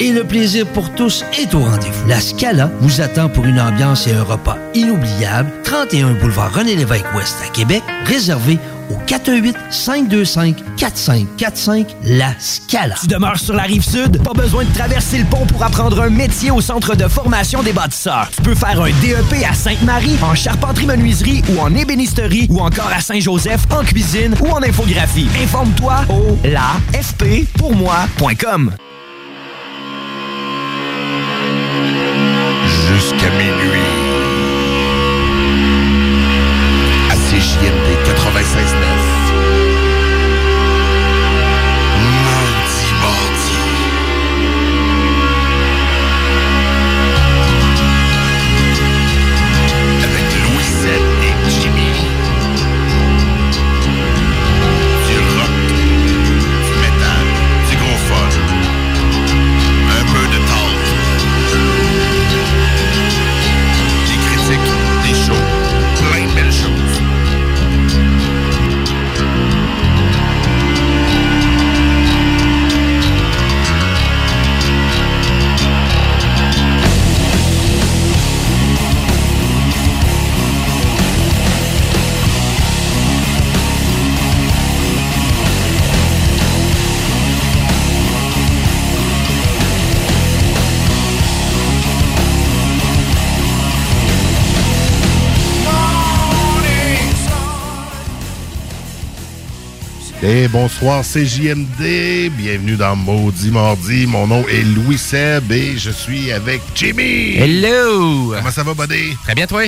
Et le plaisir pour tous est au rendez-vous. La Scala vous attend pour une ambiance et un repas inoubliables. 31 boulevard René Lévesque Ouest à Québec, réservé au 418-525-4545, La Scala. Tu demeures sur la rive sud? Pas besoin de traverser le pont pour apprendre un métier au centre de formation des bâtisseurs. Tu peux faire un DEP à Sainte-Marie, en charpenterie-menuiserie ou en ébénisterie ou encore à Saint-Joseph, en cuisine ou en infographie. Informe-toi au lafppourmoi.com. Et bonsoir, c'est JMD. Bienvenue dans Maudit Mardi. Mon nom est Louis Seb et je suis avec Jimmy. Hello! Comment ça va, buddy? Très bien, toi?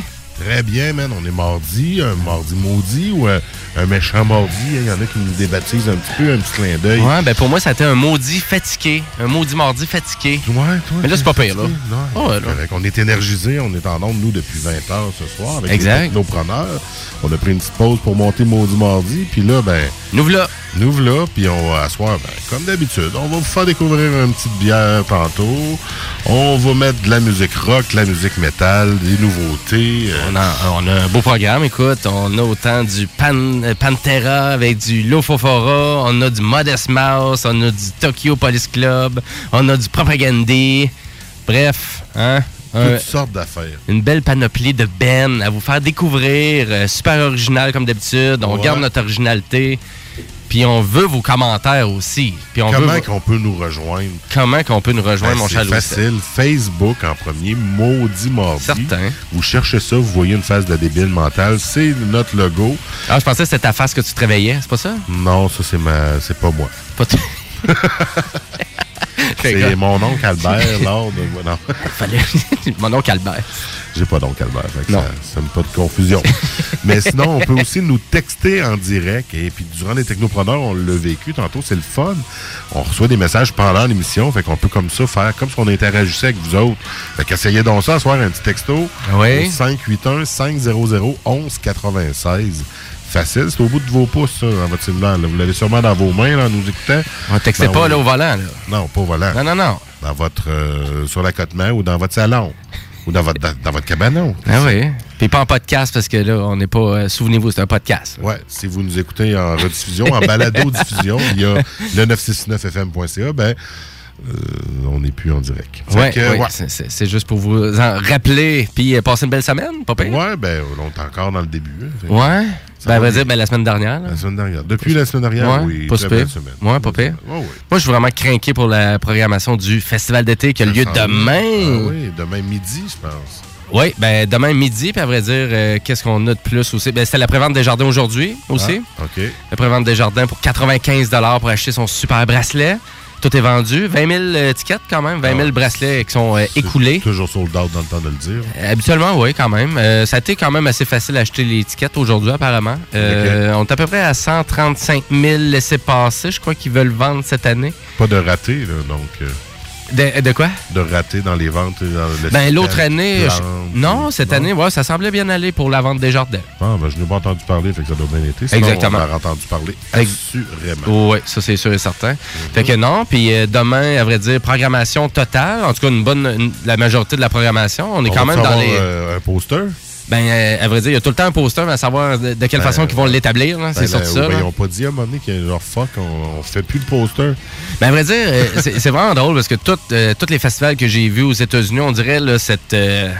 Très bien, man. On est mardi, un mardi maudit ou un, un méchant mardi. Il y en a qui nous débaptisent un petit peu, un petit clin d'œil. Ouais, ben pour moi, ça a été un maudit fatigué. Un maudit mardi fatigué. Ouais, toi. Mais là, c'est pas pire, là. Non, Oh, ouais, là. correct. On est énergisé, on est en onde, nous, depuis 20 heures ce soir avec Exact. les technopreneurs. On a pris une petite pause pour monter Maudit Mardi, puis là, ben... Nous voilà. Nous voilà, puis on va asseoir, ben, comme d'habitude, on va vous faire découvrir une petite bière tantôt. On va mettre de la musique rock, de la musique métal, des nouveautés. euh, On a, on a un beau programme, écoute. On a autant du Pan, euh, Pantera avec du Lofofora, on a du Modest Mouse, on a du Tokyo Police Club, on a du Propagandé. Bref, hein? toutes sortes d'affaires. une belle panoplie de Ben à vous faire découvrir. euh, super original comme d'habitude. On Ouais. garde notre originalité. Puis on veut vos commentaires aussi. Puis on Comment veut qu'on peut nous rejoindre? comment qu'on peut nous rejoindre, Ben, mon cher c'est facile. Facebook en premier, Maudit Mardi. Certain. Vous cherchez ça, vous voyez une face de débile mental. C'est notre logo. Ah, je pensais que c'était ta face que tu te réveillais, c'est pas ça? Non, ça, c'est ma, c'est pas moi. Pas t- Fait C'est que- mon oncle Albert, lors de... Non, Fallait... Mon oncle Albert. j'ai pas d'oncle Albert. fait Non. Ça, me pas de confusion. Mais sinon, on peut aussi nous texter en direct. Et puis, durant les technopreneurs, on l'a vécu tantôt, c'est le fun. On reçoit des messages pendant l'émission. Fait qu'on peut comme ça faire comme si on interagissait avec vous autres. Fait qu'essayez donc ça, soir un petit texto. Oui. Au 581-500-1196. Facile, c'est au bout de vos pouces, ça, dans votre cellulaire. là. Vous l'avez sûrement dans vos mains, là, en nous écoutant. On textait Ben pas oui. là, au volant. Là. Non, pas au volant. Non, non, non. Dans votre, euh, sur la cote-main ou dans votre salon. ou dans votre, dans, dans votre cabanon. Ah oui. Puis pas en podcast parce que là, on n'est pas. euh, Souvenez-vous, c'est un podcast. Ouais, si vous nous écoutez en rediffusion, en balado-diffusion, il y a le 969fm.ca, ben, euh, on n'est plus en direct. Fait Ouais, c'est- juste pour vous en rappeler. Puis euh, passer une belle semaine, pas pire. Ouais, ben, on est encore dans le début. hein. Ouais. Ben, à vrai dire, ben, la semaine dernière. là. La semaine dernière. Depuis la semaine dernière, Ouais, oui. pas pire. belle semaine. Ouais, pas pire. Ouais, ouais. Moi, je suis vraiment craqué pour la programmation du Festival d'été qui a lieu demain. Ah oui, demain midi, je pense. Oui, ben demain midi, puis à vrai dire, euh, qu'est-ce qu'on a de plus aussi? Ben, c'était la prévente des jardins aujourd'hui aussi. Ah, OK. La prévente des jardins pour 95 pour acheter son super bracelet. Tout est vendu. 20 000 euh, tickets quand même, 20 000 Ah bracelets qui sont euh, écoulés. Toujours sold out dans le temps de le dire. Euh, Habituellement, oui, quand même. Euh, ça a été quand même assez facile d'acheter les tickets aujourd'hui, apparemment. Euh, On est à peu près à 135 000 laissés passer. Je crois qu'ils veulent vendre cette année. Pas de raté, là, donc. Euh, De, de quoi? de raté dans les ventes. Dans le Ben, l'autre année. je- Non, cette non? année, ouais, ça semblait bien aller pour la vente des jardins. Ah, ben, je n'ai pas entendu parler, fait que ça doit bien été. Sinon, Exactement. On a entendu parler. Assurément. Oui, ça c'est sûr et certain. Fait que non, puis euh, demain, à vrai dire, programmation totale. En tout cas, une bonne, une- la majorité de la programmation. On est On quand même dans les. euh, un poster. Ben, euh, à vrai dire, il y a tout le temps un poster, mais à savoir de, de quelle Ben, façon qu'ils vont l'établir. là. C'est Ben, surtout ça. ben, ils ont pas dit à un moment donné que genre fuck, on, on fait plus de poster. Ben, à vrai dire, euh, c'est vraiment drôle parce que euh, tous les festivals que j'ai vus aux États-Unis, on dirait là, cette, euh,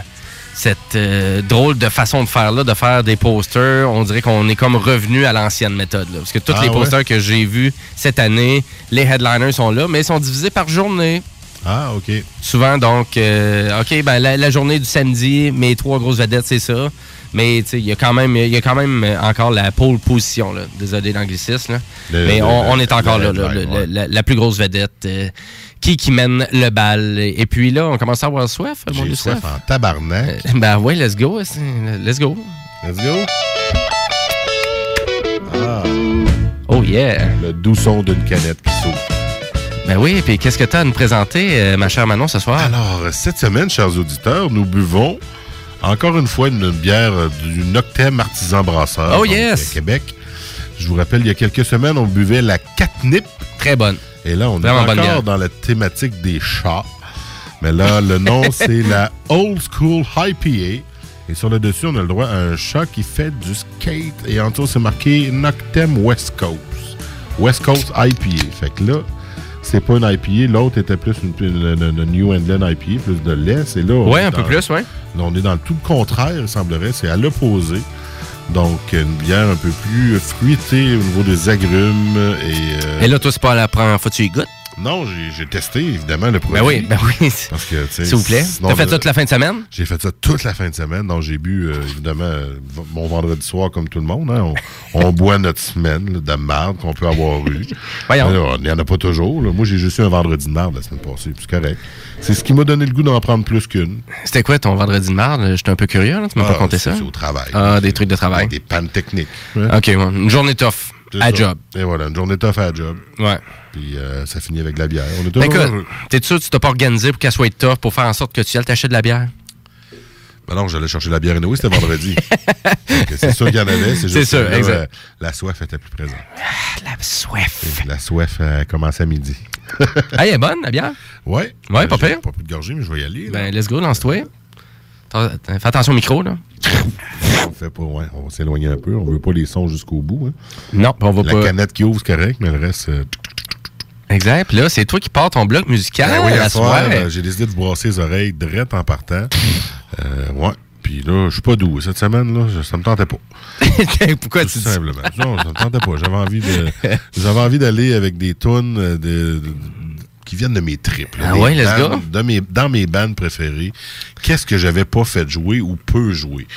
cette euh, drôle de façon de faire là, de faire des posters. On dirait qu'on est comme revenu à l'ancienne méthode. là. parce que tous Ah les ouais? posters que j'ai vus cette année, les headliners sont là, mais ils sont divisés par journée. Ah, OK. Souvent, donc, euh, OK, ben, la, la journée du samedi, mes trois grosses vedettes, c'est ça. Mais tu sais, il y a quand même, y a quand même encore la pole position, là. Désolé l'anglicisme, Mais on, on est encore le là, le- ouais. la, la plus grosse vedette. euh, qui qui mène le bal. Et puis là, on commence à avoir soif, mon J'ai soif en tabarnak. Euh, Ben ouais, let's go. Let's go. Let's go. Ah, Oh yeah. le doux son d'une canette qui s'ouvre. Ben oui, puis qu'est-ce que tu as à nous présenter, euh, ma chère Manon, ce soir? Alors, cette semaine, chers auditeurs, nous buvons encore une fois une bière euh, du Noctem Artisan Brasseur. Oh, yes! à Québec. Je vous rappelle, il y a quelques semaines, on buvait la catnip. Très bonne. Et là, on Vraiment est encore dans la thématique des chats. Mais là, le nom, c'est la Old School IPA. Et sur le dessus, on a le droit à un chat qui fait du skate. Et en dessous, c'est marqué Noctem West Coast. West Coast IPA. Fait que là, c'est pas une IPA. L'autre était plus une, une- une- une New England IPA, plus de lait. C'est là. est un peu dans- plus, ouais. Là, on est dans le tout le contraire, il semblerait. C'est à l'opposé. Donc, une bière un peu plus fruitée au niveau des agrumes. Et, euh, Et là, toi, c'est pas la première fois que tu y goûtes? Non, j'ai testé, évidemment, le produit. Ben oui, ben oui. Parce que, S'il vous plaît. T'as fait le- toute la fin de semaine? J'ai fait ça toute la fin de semaine. Donc, j'ai bu, euh, évidemment, euh, mon vendredi soir, comme tout le monde. hein. On, on boit notre semaine là, de marde qu'on peut avoir eu. Voyons. Là, Il n'y en a pas toujours. là. Moi, j'ai juste eu un vendredi de marde la semaine passée. C'est correct. C'est ce qui m'a donné le goût d'en prendre plus qu'une. C'était quoi ton vendredi de marde? J'étais un peu curieux, là. Tu m'as Ah, pas conté c'est- ça? C'est au travail. Ah, des trucs de travail. Des pannes techniques. OK, ouais. Une journée tough. À ça. job. Et voilà, une journée tough à job. Ouais. Puis euh, ça finit avec de la bière. On est Ben toujours écoute, heureux. t'es sûr que tu t'as pas organisé pour qu'elle soit tough pour faire en sorte que tu ailles t'acheter de la bière? Ben non, j'allais chercher la bière et c'était vendredi. C'est sûr qu'il y en avait. C'est juste sûr, que là, exact. euh, la soif était plus présente. La soif. La soif euh, commence à midi. Ah, elle est bonne, la bière? Ouais. Ouais, pas pire. pas pris de gorgée, mais je vais y aller. là. Ben, let's go, lance-toi. Fais attention au micro, là. on fait pas, ouais, on va s'éloigner un peu. On veut pas les sons jusqu'au bout. hein. Non, on va La pas. canette qui ouvre, c'est correct, mais le reste. euh, Exact. Puis là, c'est toi qui pars ton bloc musical ben oui, la à soir, euh, j'ai décidé de brasser les oreilles drettes en partant. Euh, ouais. Puis là, je suis pas doux. Cette semaine, là, ça me tentait pas. Pourquoi Tout tu dis simplement. Non, ça me tentait pas. J'avais envie de, j'avais envie d'aller avec des tunes de, de- qui viennent de mes tripes. là. Ah ouais, let's bandes- go. De mes, dans mes bandes préférées, qu'est-ce que j'avais pas fait jouer ou peu jouer?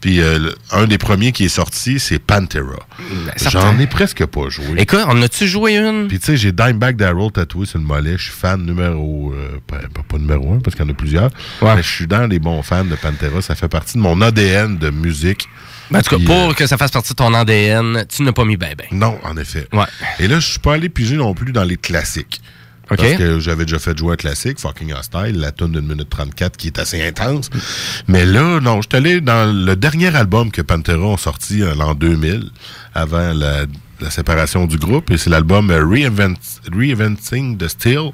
Puis euh, un des premiers qui est sorti, c'est Pantera. Ben. J'en ai presque pas joué. Écoute, on a-tu joué une? Puis tu sais, j'ai Dimebag Darrell tatoué sur le mollet. Je suis fan numéro... euh, pas, pas- numéro un, parce qu'il y en a plusieurs. Ouais. Mais je suis dans les bons fans de Pantera. Ça fait partie de mon ADN de musique. Ben, en tout cas, pour euh, que ça fasse partie de ton ADN, tu n'as pas mis ben ben. Non, en effet. Ouais. Et là, je suis pas allé piger non plus dans les classiques. Parce que j'avais déjà fait jouer un classique, Fucking Hostile, la tune d'une minute 34 qui est assez intense. Mais là, non, je suis allé dans le dernier album que Pantera ont sorti euh, l'an 2000, avant la, la séparation du groupe, et c'est l'album euh, Reinvent, Reinventing the Steel.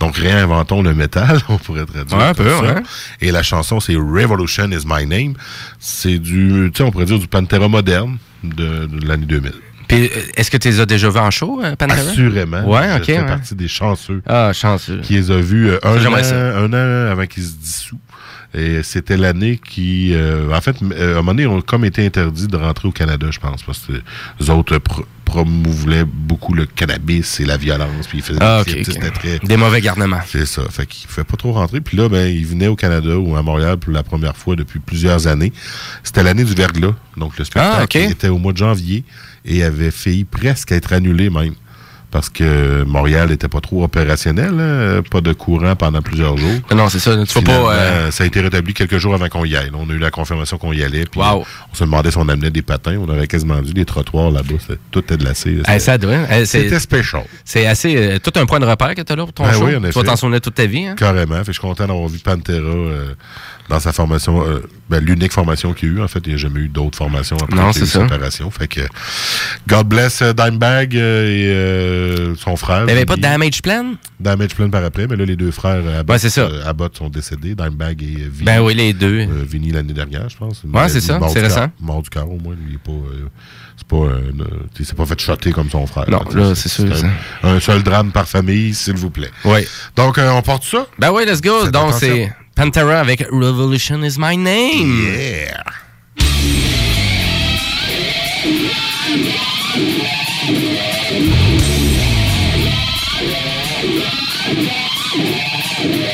Donc, réinventons le métal, on pourrait traduire. Ouais, peu, ça. Et la chanson, c'est Revolution is My Name. C'est du, tu sais, on pourrait dire du Pantera moderne de, de l'année 2000. Puis, euh, est-ce que tu les as déjà vus en show, euh, Pantera? Assurément. Ouais, Je ok, fais ouais. partie des chanceux Ah, chanceux. qui les a vus euh, un, an, un an avant qu'ils se dissous. Et c'était l'année qui... euh, en fait, euh, à un moment donné, ils ont comme été interdits de rentrer au Canada, je pense, parce que les autres pro- promouvaient beaucoup le cannabis et la violence, puis ils faisaient Ah, des très... Des mauvais garnements. C'est ça. Fait qu'il ne pouvait pas trop rentrer. Puis là, ben, il venait au Canada ou à Montréal pour la première fois depuis plusieurs années. C'était l'année du verglas. Donc, le spectacle Ah, ok. était au mois de janvier et avait failli presque être annulé même. Parce que Montréal n'était pas trop opérationnel, hein, pas de courant pendant plusieurs jours. Non, c'est ça. Tu pas. euh, Ça a été rétabli quelques jours avant qu'on y aille. On a eu la confirmation qu'on y allait. Puis Wow. On se demandait si on amenait des patins. On aurait quasiment dû des trottoirs là-bas. Tout était glacé. eh, ça doit. c'est- C'était spécial. C'est assez. euh, tout un point de repère que tu as là pour ton Ben show. oui, en tu vas t'en souvenir toute ta vie. Hein? Carrément. Fait je suis content d'avoir vu Pantera euh, dans sa formation. euh, ben, l'unique formation qu'il y a eu. En fait, il n'y a jamais eu d'autres formations après Non, c'est séparation. Fait que God bless euh, Dimebag euh, et son frère. Il n'y avait pas de damage plan? Damage Plan par après, mais là, les deux frères Abbott, Ouais, ça. Abbott sont décédés, Dimebag et Vinny. Ben oui, les deux. Vinny l'année dernière, je pense. Ouais, c'est ça, Mort c'est récent. Mort du cœur, au moins. Il est pas. c'est pas. euh, il s'est pas fait shotter comme son frère. Non, là, c'est sûr, Un, un seul drame par famille, s'il vous plaît. Oui. Donc, euh, on porte ça? Ben oui, let's go. Donc, c'est Pantera avec Revolution is my name. Yeah! Thank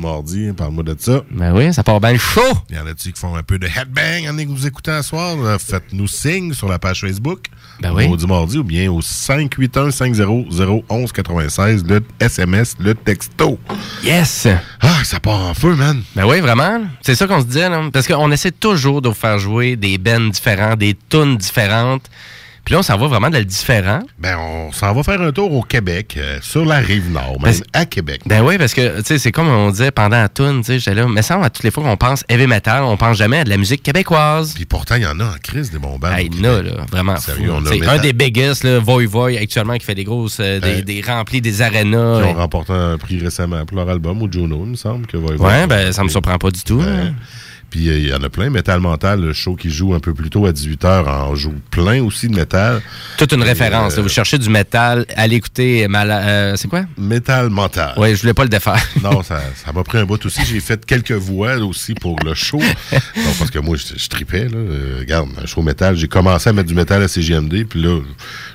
Mardi, parle-moi de ça. Ben oui, ça part bien chaud. Il y en a-tu qui font un peu de headbang en que vous écoutez à soir? Euh, Faites-nous signe sur la page Facebook. Ben oui. Maudit Mardi ou bien au 581-50-11-96, le SMS, le texto. Yes! Ah, ça part en feu, man. Ben oui, vraiment. C'est ça qu'on se dit, là. Parce qu'on essaie toujours de vous faire jouer des bands différents, des tunes différentes. Puis là, on s'en va vraiment de le différent. Ben, on s'en va faire un tour au Québec, euh, sur la rive nord, même Ben, à Québec. Ben oui, parce que, tu sais, c'est comme on disait pendant la tune, tu sais, j'étais là, mais ça, à toutes les fois qu'on pense heavy metal, on pense jamais à de la musique québécoise. Puis pourtant, il y en a en crise des bons bands. Il y en a, là, vraiment. Sérieux, fou. on a C'est Metal- un des biggest, là, Voy Voy, actuellement, qui fait des grosses, euh, des, Euh, des remplis, des arénas. Qui ont Ouais, remporté un prix récemment pour leur album, au Juno, il me semble. Que Voivode Ouais, a ben, ça me surprend pas du tout. Ouais. là. Puis euh, il y en a plein. Metal Mental, le show qui joue un peu plus tôt à 18h, en joue plein aussi de métal. Toute une référence. euh, là. Vous cherchez du métal, allez écouter euh, c'est quoi? Metal Mental. Oui, je voulais pas le défaire. Non, ça ça m'a pris un bout aussi. J'ai fait quelques voix aussi pour le show. Parce que moi, je, je tripais. Là. Euh, regarde, un show métal. J'ai commencé à mettre du métal à CGMD. Puis là,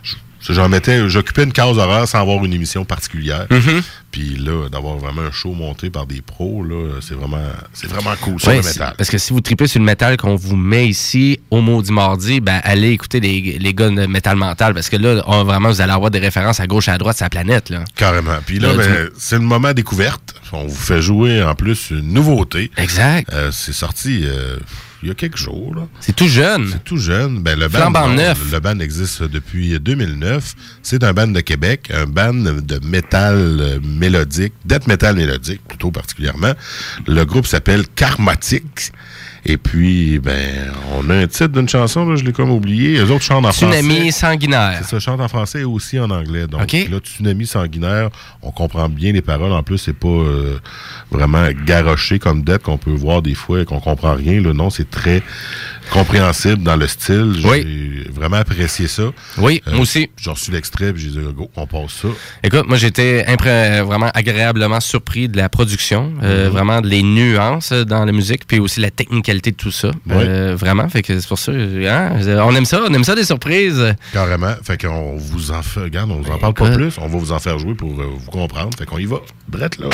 je- j'en mettais, j'occupais une case horaire sans avoir une émission particulière. Mm-hmm. Puis là, d'avoir vraiment un show monté par des pros, là, c'est vraiment, c'est vraiment cool sur Ouais, le métal. parce que si vous tripez sur le métal qu'on vous met ici au Maudit Mardi, ben allez écouter les, les gars de métal mental parce que là, on- vraiment, vous allez avoir des références à gauche et à droite sur la planète. Là. Carrément. Puis là, Là, ben, c'est le moment découverte. On vous fait jouer en plus une nouveauté. Exact. Euh, c'est sorti euh, il y a quelques jours. Là. C'est tout jeune. C'est tout jeune. Ben, le band, Flambant non, neuf. Le band existe depuis 2009. C'est un band de Québec, un band de métal euh, mélodique, death metal mélodique, plutôt particulièrement. Le groupe s'appelle Karmatic. Et puis, ben, on a un titre d'une chanson, là, je l'ai comme oublié. Les autres chantent en Tsunami français. sanguinaire. C'est ça, chante en français et aussi en anglais. Donc là, tsunami sanguinaire, on comprend bien les paroles. En plus, c'est pas euh, vraiment garoché comme dette qu'on peut voir des fois et qu'on comprend rien. Le nom, c'est très compréhensible dans le style. J'ai Oui. vraiment apprécié ça. Oui, Euh, moi aussi. J'ai reçu l'extrait, puis j'ai dit, go, on passe ça. Écoute, moi j'étais impré- vraiment agréablement surpris de la production, euh, Mhm. vraiment de les nuances euh, dans la musique, puis aussi la de tout ça. Euh, vraiment, fait que c'est pour ça, hein, on aime ça, on aime ça des surprises. Carrément. Fait qu'on vous en fait, regarde, on vous en Ben, parle pas plus. On va vous en faire jouer pour euh, vous comprendre. Fait qu'on y va. Drette là.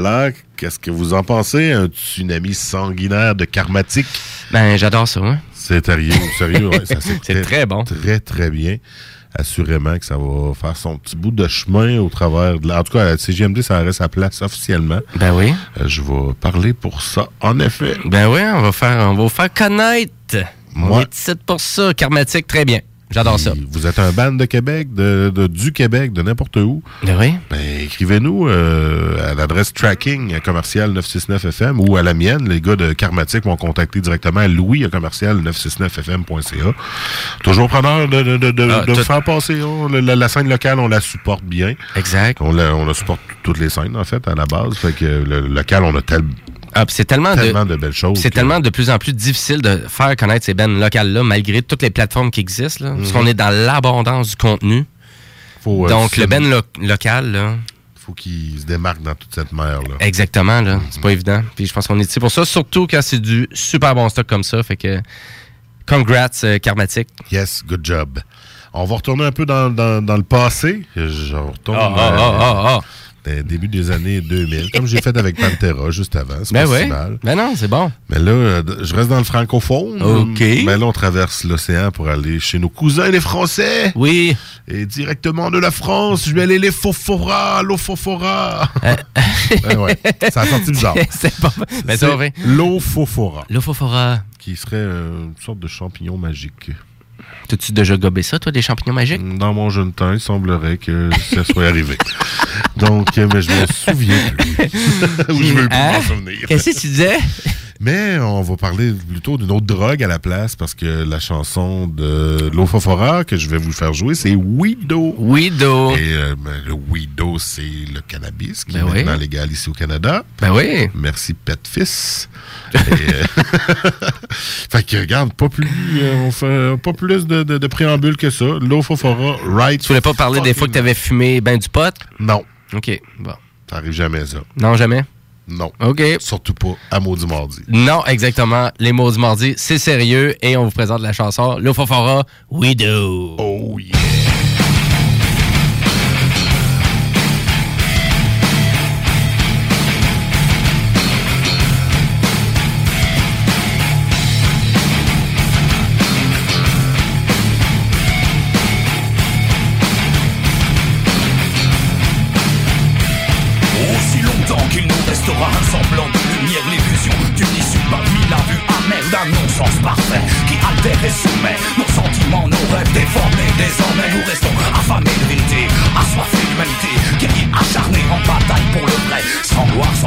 Voilà. Qu'est-ce que vous en pensez? Un tsunami sanguinaire de karmatique? Ben, j'adore ça, hein? C'est sérieux, sérieux, ouais, C'est très bon. Très, très bien. Assurément que ça va faire son petit bout de chemin au travers de la... En tout cas, à CGMD, ça reste sa place officiellement. Ben oui. Euh, je vais parler pour ça, en effet. Ben oui, on va faire, on va vous faire connaître. On Ouais. est pour ça. Karmatique, très bien. J'adore ça. Vous êtes un band de Québec, de, de- du Québec, de n'importe où. Ben oui. Ben, écrivez-nous euh, à l'adresse tracking à commercial 969fm ou à la mienne. Les gars de Karmatic vont contacter directement à louis à commercial 969fm.ca. Toujours preneur de, de, Ah, de tout- faire passer. hein. La, la- la scène locale, on la supporte bien. Exact. On la, on la supporte toutes les scènes, en fait, à la base. Fait que le local, on a tel- Ah, c'est tellement, tellement de. de, belles choses. C'est que- tellement de plus en plus difficile de faire connaître ces bands locales-là, malgré toutes les plateformes qui existent. Là, Mhm. Parce qu'on est dans l'abondance du contenu. faut, euh, Donc, le lo- local, là, faut qu'il se démarque dans toute cette mer-là. exactement, là, Mhm. c'est pas évident. Puis je pense qu'on est ici pour ça, surtout quand c'est du super bon stock comme ça. Fait que, congrats, euh, Karmatic. Yes, good job. On va retourner un peu dans, dans, dans le passé. Je retourne Ah, ah, euh, début des années 2000, comme j'ai fait avec Pantera juste avant. C'est Ben pas si mal. Ben non, c'est bon. Mais là, euh, je reste dans le francophone. OK. Mais là, on traverse l'océan pour aller chez nos cousins les Français. Oui. Et directement de la France, je vais aller les Fofora, l'Ofofora. ben ouais, ça a sorti bizarre. c'est pas. Ben va bien. L'Ofofora, L'Ophofora. qui serait euh, une sorte de champignon magique. T'as-tu déjà gobé ça, toi, des champignons magiques? Dans mon jeune temps, il semblerait que ça soit arrivé. Donc, euh, mais je me souviens plus. Ou je veux plus Hein? m'en souvenir. Qu'est-ce que tu disais? Mais on va parler plutôt d'une autre drogue à la place parce que la chanson de Lofofora que je vais vous faire jouer, c'est Weedo. Weedo. Et euh, ben, le Weedo, c'est le cannabis qui Ben est oui. maintenant légal ici au Canada. Ben oui. Merci Petfis. Et, euh, fait que regarde, pas plus, euh, on fait pas plus de, de, de préambule que ça. Lofofora, right? Tu voulais pas parler des fois que t'avais fumé ben du pot? Non, OK, bon. ça arrive jamais ça. Non, jamais? Non. OK. Surtout pas à Maudit Mardi. Non, exactement. Les du mardi, c'est sérieux et on vous présente la chanson L'Ophofora, Weedo. Oh yeah. Qui altère et soumet nos sentiments, nos rêves déformés. Désormais, nous restons affamés de vérité, assoiffés d'humanité, guerriers acharnés en vrai,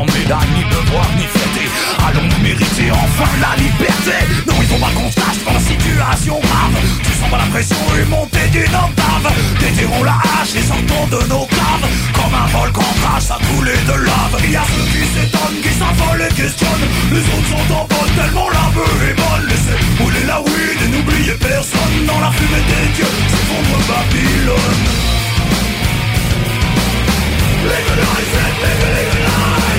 médaille, ni devoir, ni fierté. Allons-nous mériter enfin la liberté Non, il faut pas qu'on dans situation grave. Tu sens pas la pression et monter d'une octave. Déterrons la hache et sortons de nos caves. Comme un volcan crache à couler de lave. Il y a ceux qui s'étonnent, qui s'affolent et questionnent. Les autres sont en bonne tellement la vue est bonne. Laissez brûler la weed et n'oubliez personne. Dans la fumée des dieux, s'effondre Babylone. Legalize it, legalize.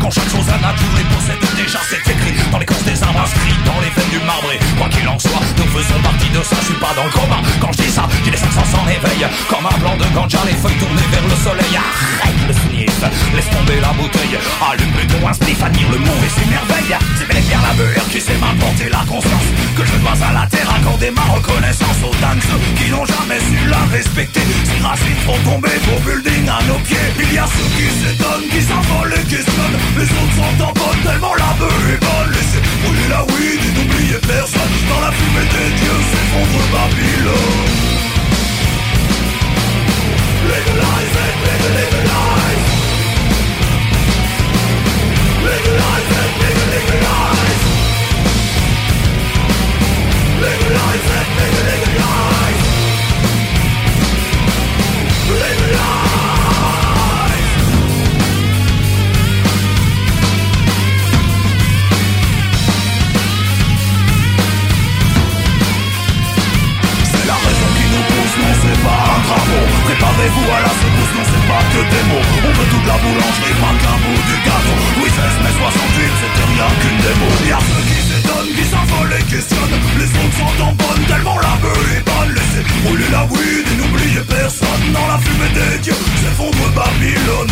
Qu'en chaque chose la nature les possède déjà. C'est écrit dans les corses des arbres, inscrit dans les veines du marbre. Quoi qu'il en soit, nous faisons partie de ça. Je suis pas dans le coma. Quand je dis ça, j'ai les 500 s'en éveillent. Comme un blanc de ganja, les feuilles tournées vers le soleil. Arrête le laisse tomber la bouteille. Allume plutôt un admire le monde et ses merveilles. C'est bel et bien la beurre qui sait m'apporter la conscience. Que je dois à la terre accorder ma reconnaissance aux dames qui n'ont jamais su la respecter. Ces racines font tomber vos buildings à nos pieds. Il y a ceux qui s'étonnent, qui s'envolent et questionnent. Les autres sont en bonne tellement la beuh est bonne. Laissez brûler la weed et n'oubliez personne. Dans la fumée des dieux s'effondre Babylone. Legalize it, legalize. Legalize. Rien qu'une démo Y'a ceux qui s'étonnent, qui s'envolent et questionnent. Les autres sont en bonne tellement la beuh est bonne. Laissez brûler la weed et n'oubliez personne. Dans la fumée des dieux s'effondre Babylone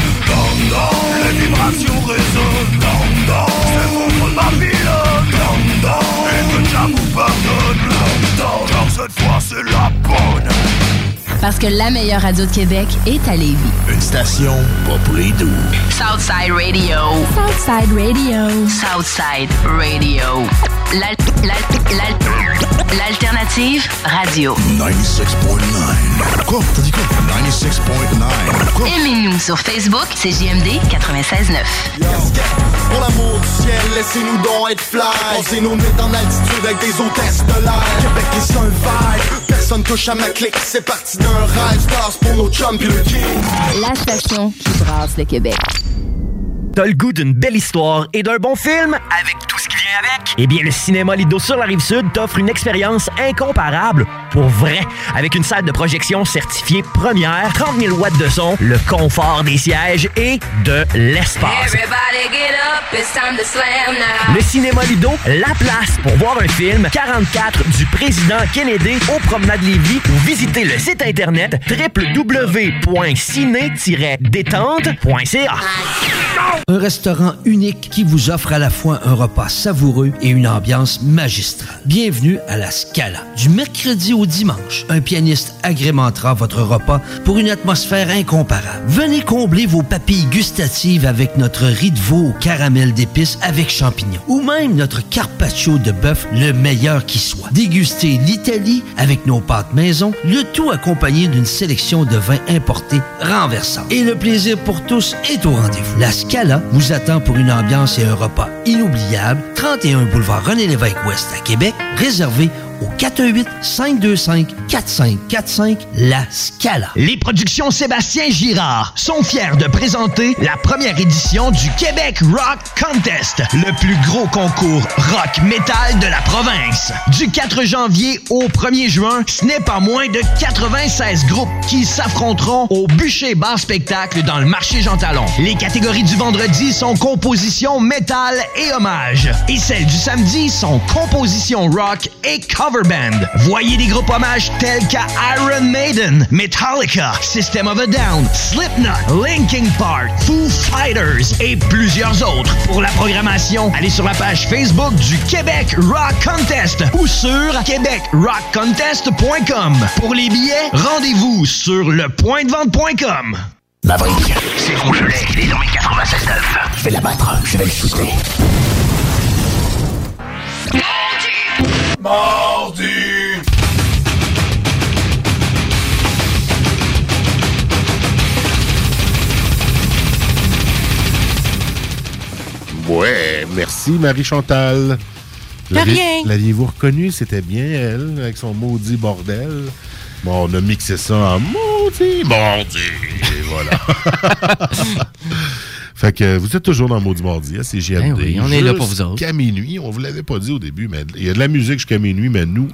Parce que la meilleure radio de Québec est à Lévis. Une station pas pour les doux Southside Radio. Southside Radio. Southside Radio. L'alternative radio. 96.9 Quoi? T'as dit quoi? 96.9 Quoi? Aimez-nous sur Facebook, c'est JMD 96.9. Pour l'amour du ciel, laissez-nous donc être fly. Posez nos nuits en altitude avec des hôtesses de l'air. Québec est un vibe, personne touche à ma clique. C'est parti d'un rêve, stars pour nos chums pis le king. La station qui brasse le Québec. T'as le goût d'une belle histoire et d'un bon film? Avec tout ce qui vient avec? Eh bien, le Cinéma Lido sur la Rive-Sud t'offre une expérience incomparable pour vrai. Avec une salle de projection certifiée première, 30 000 watts de son, le confort des sièges et de l'espace. Le Cinéma Lido, la place pour voir un film 44 du président Kennedy au promenade Lévis ou visiter le site internet www.ciné-détente.ca. Un restaurant unique qui vous offre à la fois un repas savoureux et une ambiance magistrale. Bienvenue à la Scala. Du mercredi au dimanche, un pianiste agrémentera votre repas pour une atmosphère incomparable. Venez combler vos papilles gustatives avec notre riz de veau au caramel d'épices avec champignons ou même notre carpaccio de bœuf le meilleur qui soit. Dégustez l'Italie avec nos pâtes maison, le tout accompagné d'une sélection de vins importés renversants. Et le plaisir pour tous est au rendez-vous. La Scala vous attend pour une ambiance et un repas inoubliables. 31 boulevard René-Lévesque Ouest à Québec, réservé au 418-525-4545 La Scala. Les productions Sébastien Girard sont fiers de présenter la première édition du Québec Rock Contest, le plus gros concours rock metal de la province. Du 4 janvier au 1er juin, ce n'est pas moins de 96 groupes qui s'affronteront au Bûcher Bar Spectacle dans le marché Jean Talon. Les catégories du vendredi sont composition métal et hommage. Et celles du samedi sont composition rock et Voyez des groupes hommages tels qu'à Iron Maiden, Metallica, System of a Down, Slipknot, Linkin Park, Foo Fighters et plusieurs autres. Pour la programmation, allez sur la page Facebook du Québec Rock Contest ou sur québecrockcontest.com. Pour les billets, rendez-vous sur lepointdevente.com. Maverick, c'est congelé, il est dans mes 96.9 Je vais l'abattre, je vais le shooter Mardi Ouais, merci Marie-Chantal. L'aviez-vous reconnu? C'était bien elle, avec son maudit bordel. Bon, on a mixé ça en maudit mardi. Et voilà. fait que vous êtes toujours dans Maudit Mardi, hein, c'est JMD. Ben oui, on est là pour vous autres. Jusqu'à minuit, on vous l'avait pas dit au début, mais il y a de la musique jusqu'à minuit, mais nous,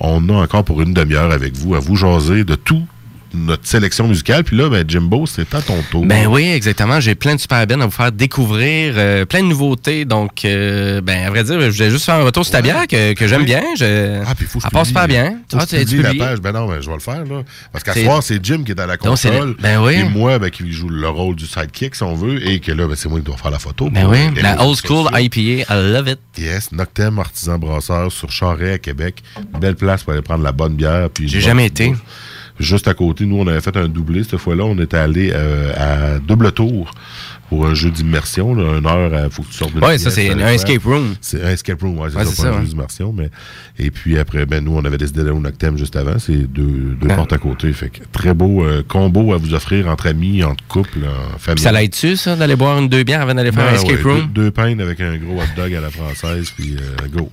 on a encore pour une demi-heure avec vous, à vous jaser de tout notre sélection musicale. Puis là, ben, Jimbo, c'est à ton tour. Ben oui, exactement. J'ai plein de super bennes à vous faire découvrir, euh, plein de nouveautés. Donc, euh, ben à vrai dire, je voulais juste faire un retour sur ta bière que, que j'aime bien. Je... Ah, puis il faut que je Elle passe super bien. Faut Ah, que tu- la page. Ben non, ben, je vais le faire, là. Parce qu'à ce C'est- soir, c'est Jim qui est à la Donc, c'est console. le- ben oui. Et moi, ben, qui joue le rôle du sidekick, si on veut. Et que là, ben, c'est moi qui dois faire la photo. Ben oui, la old school sociaux. IPA, I love it. Yes, Noctem, artisan brasseur sur Charret à Québec. Belle place pour aller prendre la bonne bière. J'ai jamais été. bouffe. Juste à côté, nous, on avait fait un doublé cette fois-là. On était allé euh, à double tour pour un jeu d'immersion. là, Une heure, il faut que tu sortes de Ouais, ça, c'est un escape room. C'est un escape room, ouais, c'est Ouais, ça, pas ça, un jeu hein. d'immersion. Mais... Et puis après, ben, nous, on avait décidé d'aller au Noctem juste avant. C'est deux, deux Ah. portes à côté. Fait que très beau euh, combo à vous offrir entre amis, entre couples, en famille. Puis ça l'aide-tu, ça, d'aller boire une deux bières avant d'aller faire un escape ouais, room? Deux, deux pintes avec un gros hot dog à la française, puis euh, go.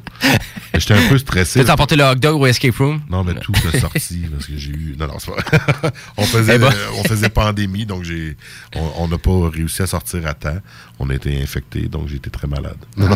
J'étais un peu stressé. Tu as emporté le hot dog au escape room? Non, mais tout est sorti parce que j'ai eu. Non, non, c'est pas. on, faisait, Eh ben. euh, on faisait pandémie, donc j'ai. On n'a pas réussi à sortir partir à temps. On a été infectés, donc j'ai été très malade.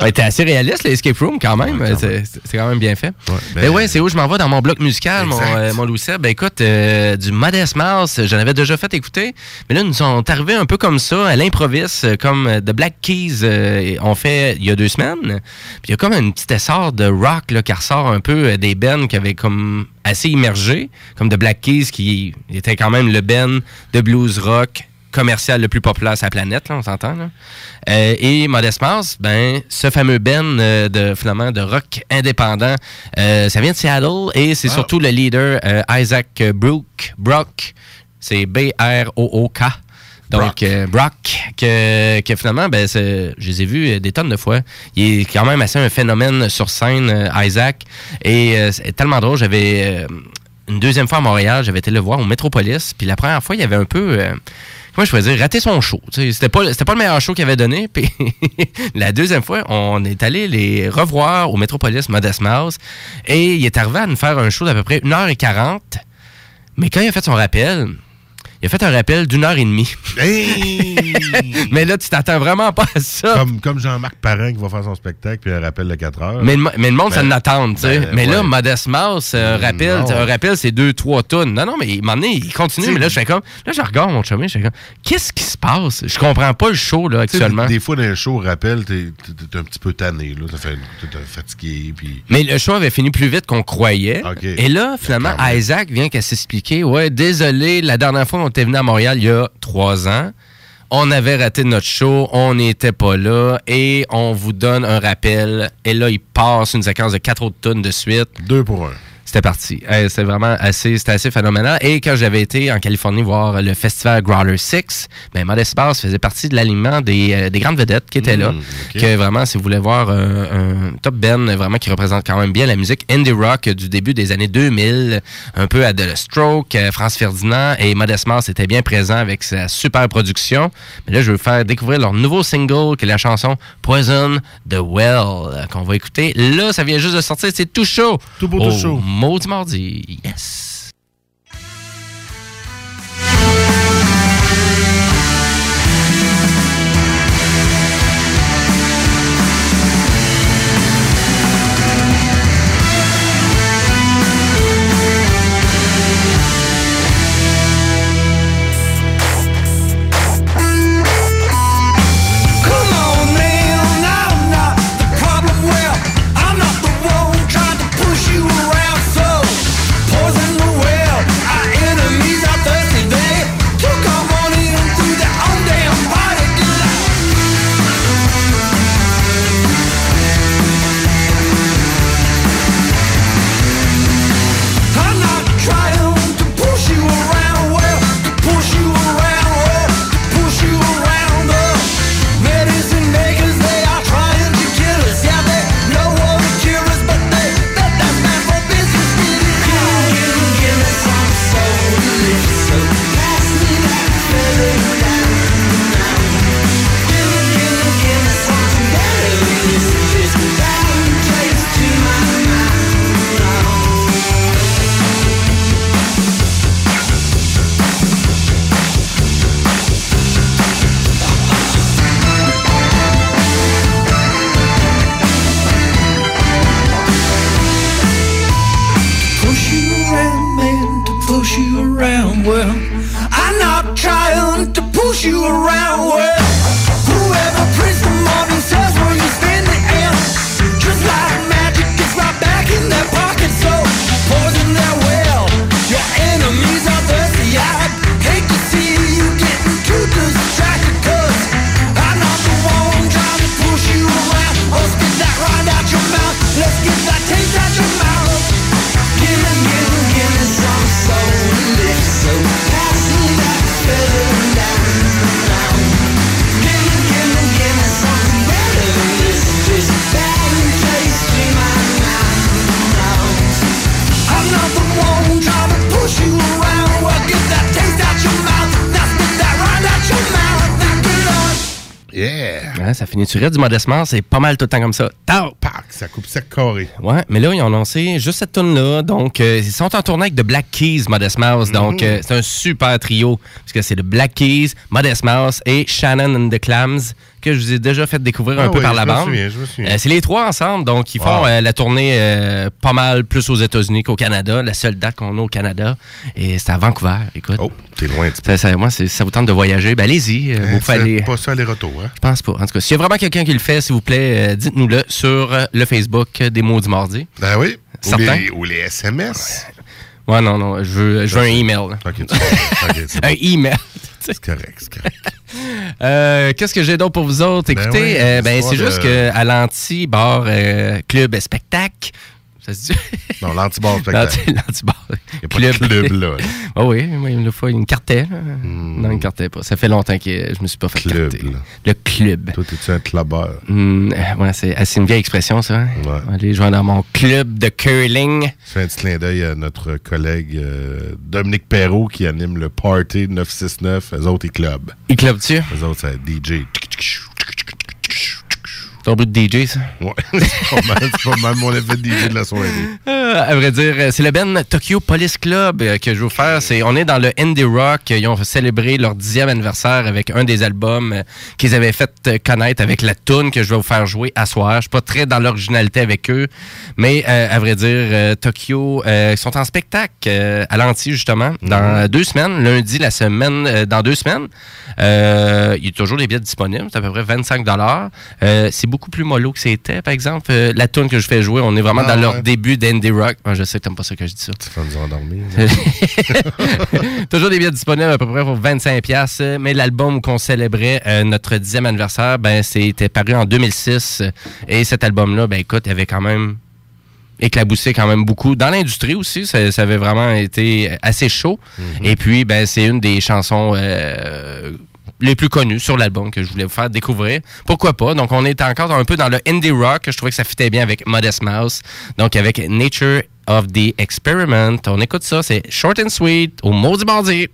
Ouais, t'es assez réaliste, l'escape room, quand même. Ouais, C'est- quand même bien fait. ben- mais ouais, c'est où je m'en vais dans mon bloc musical, mon, euh, mon Louis Seb. Ben écoute, euh, du Modest Mouse, j'en avais déjà fait écouter. Mais là, nous sont arrivés un peu comme ça, à l'improviste, euh, comme euh, The Black Keys euh, ont fait il y a deux semaines. Puis il y a comme un petit essor de rock là, qui ressort un peu des bands qui avaient comme assez immergé, comme The Black Keys, qui était quand même le band de blues rock commercial le plus populaire sur la planète, là, on s'entend. Euh, et Modest Mouse, ben, ce fameux Ben euh, de, finalement, de rock indépendant, euh, ça vient de Seattle et c'est Ah. surtout le leader Isaac Brook, Brock, c'est B-R-O-O-K. Donc, Brock. Brock, que, que finalement, ben, je les ai vus des tonnes de fois. Il est quand même assez un phénomène sur scène, Isaac. Et c'est tellement drôle, j'avais... une deuxième fois à Montréal, j'avais été le voir au Métropolis. Puis la première fois, il y avait un peu... euh, comment je pourrais dire, raté son show. C'était pas, pas le meilleur show qu'il avait donné. Puis la deuxième fois, on est allé les revoir au Metropolis Modest Mouse. Et il est arrivé à nous faire un show d'à peu près 1h40. Mais quand il a fait son rappel, il a fait un rappel d'une heure et demie. Hey! Mais là, tu t'attends vraiment pas à ça. comme comme Jean-Marc Parent qui va faire son spectacle, puis un rappel de 4 heures. Mais, le mais le monde, ça Ben, l'attend, tu sais. ben, mais là. Modest Mouse, euh, Mm, rappel, non. un rappel, c'est deux, trois tonnes. Non, non, mais il, un il continue. T'sais, mais là, je fais comme. Là, je regarde mon chemin, je fais comme. Qu'est-ce qui se passe? Je comprends pas le show, là, actuellement. Des, des fois, dans un show, rappel, t'es t'es un petit peu tanné. Là. T'es fatigué. Puis... Mais le show avait fini plus vite qu'on croyait. Et là, finalement, même. Isaac vient qu'à s'expliquer. Ouais, désolé, la dernière fois qu'on était venu à Montréal, il y a trois ans, on avait raté notre show, on n'était pas là, et on vous donne un rappel. Et là, il passe une séquence de quatre autres tonnes de suite. Deux pour un. C'était parti. Euh, C'était vraiment assez, c'était assez phénoménal. Et quand j'avais été en Californie voir le festival Growler 6, ben, Modest Mouse faisait partie de l'alignement des, euh, des grandes vedettes qui étaient là. Mm, ok. Que vraiment, si vous voulez voir un, un top Ben vraiment qui représente quand même bien la musique indie rock du début des années 2000, un peu à The Stroke, euh, France Ferdinand et Modest Mouse était bien présent avec sa super production. Mais là, je veux vous faire découvrir leur nouveau single qui est la chanson Poison the Well euh, qu'on va écouter. Là, ça vient juste de sortir, c'est tout chaud. Tout beau, tout Au chaud. Maudit Mardi. Yes. Tu du Modest Mouse, c'est pas mal tout le temps comme ça. Pac, ça coupe sec carré. Ouais, mais là, ils ont annoncé juste cette tune là Donc, euh, ils sont en tournée avec The Black Keys, Modest Mouse. Donc, euh, c'est un super trio. Parce que c'est The Black Keys, Modest Mouse et Shannon and the Clams que je vous ai déjà fait découvrir un Ah peu par la me bande. souviens, je me souviens. Euh, c'est les trois ensemble, donc ils font euh, la tournée euh, pas mal plus aux États-Unis qu'au Canada. La seule date qu'on a au Canada. Et c'est à Vancouver, écoute. Oh, t'es loin. Ça, ça- moi, ça vous tente de voyager, ben allez-y. euh, vous aller. pas ça aller-retour, hein? Je pense pas. En tout cas, s'il y a vraiment quelqu'un qui le fait, s'il vous plaît, dites-nous-le sur le Facebook des Maudits Mardis. Ben oui. Ou les, ou les SMS. Ouais, non, non, je veux, je veux un email. Un email. C'est correct, c'est correct. Euh, Qu'est-ce que j'ai d'autre pour vous autres? Ben Écoutez, oui, euh, ben, c'est juste qu'à l'anti-bar euh, club spectacle, ça se dit? Non, l'antibar spectacle. L'anti- L'anti-bar Il n'y a pas de club, là. Ah oui, moi, une fois, il me cartait. là. Non, il me cartait pas. Ça fait longtemps que je me suis pas fait Hmm. Club, là. Le club. Toi, t'es-tu un clubbeur? Hmm, ouais, c'est ah, c'est une vieille expression, ça. hein? Aller jouer dans mon club de curling. Je fais un petit clin d'œil à notre collègue euh, Dominique Perrault qui anime le Party 969. Eux autres, ils club. Il club-tu? Eux autres, c'est DJ. Ton bout de DJ, ça? Ouais, c'est pas mal, c'est pas mal mon effet de DJ de la soirée. Euh, à vrai dire, euh, c'est le Ben Tokyo Police Club euh, que je veux vous faire. C'est, on est dans le indie rock. Ils ont célébré leur dixième anniversaire avec un des albums qu'ils avaient fait connaître avec la tune que je vais vous faire jouer à soir. Je suis pas très dans l'originalité avec eux, mais euh, à vrai dire, euh, Tokyo ils sont en spectacle à l'anti justement dans deux semaines, lundi la semaine dans deux semaines. Il y a toujours des billets disponibles, c'est à peu près 25 dollars. c'est beaucoup plus mollo que c'était, par exemple. Euh, la tune que je fais jouer, on est vraiment Ah, dans leur ouais. début d'indie rock. Moi, je sais que t'aimes pas ça que je dis ça. Tu vas nous endormir. Toujours des billets disponibles à peu près pour 25 pièces, mais l'album où on célébrait euh, notre dixième anniversaire, ben c'était paru en 2006 euh, et cet album-là, ben écoute, il avait quand même éclaboussé quand même beaucoup. Dans l'industrie aussi, ça, ça avait vraiment été assez chaud. Et puis, ben c'est une des chansons euh, les plus connues sur l'album que je voulais vous faire découvrir. Pourquoi pas? Donc, on est encore un peu dans le indie rock. Je trouvais que ça fitait bien avec Modest Mouse. Donc, avec Nature of the Experiment. On écoute ça. C'est Short and Sweet au Maudit Mardi.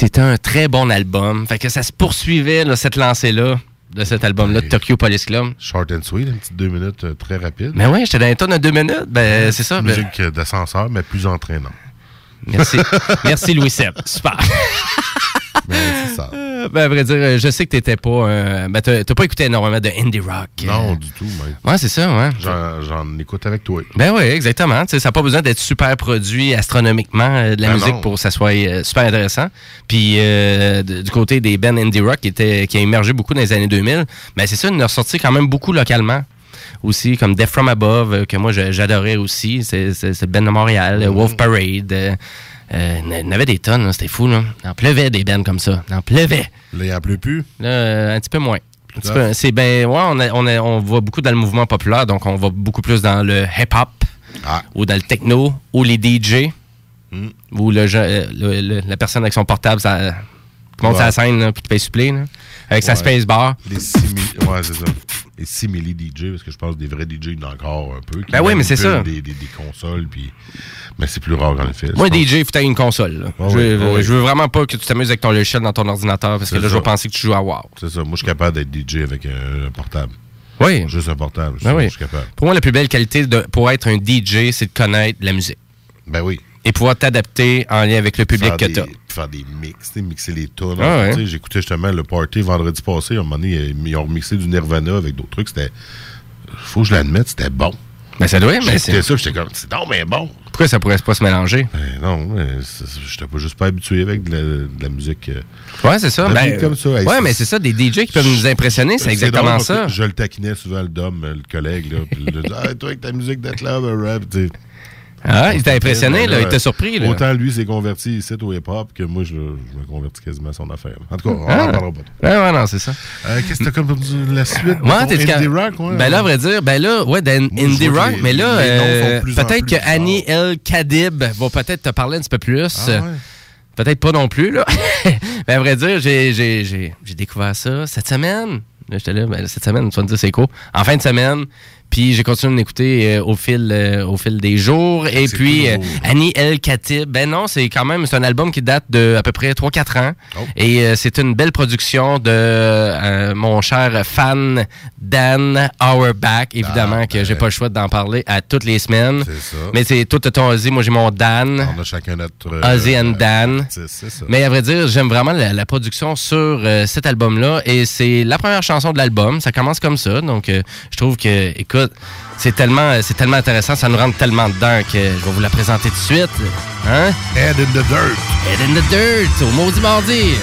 C'était un très bon album. Fait que ça se poursuivait, là, cette lancée-là, de cet album-là, de Tokyo Police Club. Short and sweet, une petite deux minutes euh, très rapide. Mais oui, j'étais dans les tonnes de deux minutes. Ben, c'est ça. ben- Musique euh, d'ascenseur, mais plus entraînant. Merci. Merci, Louis Sepp. Super. Ben, c'est ça. Euh, ben, à vrai dire, euh, je sais que t'étais pas. euh, ben, t'as pas écouté énormément de indie rock. Non, du tout, même. Ouais, c'est ça, ouais. J'en écoute avec toi. Ben oui, exactement. Tu sais, ça n'a pas besoin d'être super produit astronomiquement euh, de la Ben musique non. pour que ça soit euh, super intéressant. Puis euh, de- du côté des bands indie rock qui, étaient, qui a émergé beaucoup dans les années 2000, ben c'est ça, il en a ressorti quand même beaucoup localement. Aussi, comme Death From Above, euh, que moi j'adorais aussi. C'est le band de Montréal, euh, Wolf Parade. Euh, euh, il y en avait des tonnes, là, c'était fou. Là. Il en pleuvait des bands comme ça. Il en pleuvait. Là, il en pleut plus? Là, euh, un petit peu moins. Un petit peu. C'est ben, ouais, on, a- on, a- on va beaucoup dans le mouvement populaire, donc on va beaucoup plus dans le hip-hop Ah. ou dans le techno ou les DJ Hmm. ou le, euh, le- le- la personne avec son portable ça, monte Ouais. la scène là, puis qui paye supplé là, avec sa space bar. Les simili... Ouais, c'est ça. Les simili DJ, parce que je pense que des vrais DJ, il y en a encore un peu. Ben oui, mais c'est ça. Des, des, des consoles, puis... Mais c'est plus rare en effet. Moi. DJ, il faut une console. là. Je, oui, veux, oui. je veux vraiment pas que tu t'amuses avec ton logiciel dans ton ordinateur parce que là, je vais penser que tu joues à WoW. C'est ça. Moi, je suis capable d'être DJ avec un, un portable. Oui. Juste un portable. Ben oui. Je suis capable. Pour moi, la plus belle qualité de, pour être un DJ, c'est de connaître la musique Ben oui. et pouvoir t'adapter en lien avec le public faire que des, Faire des mix, mixer les tunes. Ah ouais. J'écoutais justement le party vendredi passé. À un moment donné, ils ont remixé du Nirvana avec d'autres trucs. C'était... Faut que je l'admette, c'était bon. Ben, ça doit, mais J'écoutais c'est. ça, j'étais comme, c'est non, mais bon. Pourquoi ça pourrait pas se mélanger? Ben non, mais j'étais pas juste pas habitué avec de la, de la musique. euh, Ouais, c'est ça. Ben, comme ça. Hey, ouais, mais c'est ça, des DJ qui peuvent nous impressionner, c'est exactement drôle ça. Je le taquinais souvent, le Dom, le collègue, là. Puis disait, ah, toi, avec ta musique d'être là, ben, rap, tu. Ah, il t'a impressionné, là, il t'a surpris, là. Autant lui s'est converti ici au hip-hop que moi, je, je me convertis quasiment à son affaire. En tout cas, on Ah. en parlera pas. Ouais, ouais, non, c'est ça. Euh, Qu'est-ce que t'as comme la suite? Ouais, t'es Indie rock, ouais. Ben là, à vrai dire, ben là, ouais, dans Moi, je Indie Rock, les- mais là, euh, peut-être que Annie El Kadib va peut-être te parler un petit peu plus. Ah, ouais. Peut-être pas non plus, là. mais à vrai dire, j'ai découvert ça cette semaine. Là, j'étais là, ben, cette semaine, tu vas me dire c'est quoi? En fin de semaine. Puis j'ai continué d'écouter euh, au fil euh, au fil des jours. Et C'est puis euh. Annie El Khatib, ben non, c'est quand même c'est un album qui date de à peu près 3-4 ans. Oh. Et c'est une belle production de mon cher fan Dan Auerbach, évidemment Ah, que ben. j'ai pas le choix d'en parler à toutes les semaines. C'est ça. Mais c'est tout ton Ozzy, moi j'ai mon Dan. On a chacun notre. Ozzy and Dan. C'est c'est ça. Mais à vrai dire, j'aime vraiment la, la production sur cet album-là. Et c'est la première chanson de l'album. Ça commence comme ça. Donc, je trouve que, écoute, c'est tellement, c'est tellement intéressant. Ça nous rentre tellement dedans que je vais vous la présenter tout de suite. Hein? Head in the dirt. Head in the dirt, au maudit mardi.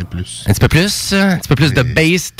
Le plus. Un petit peu plus, un petit peu plus de bass.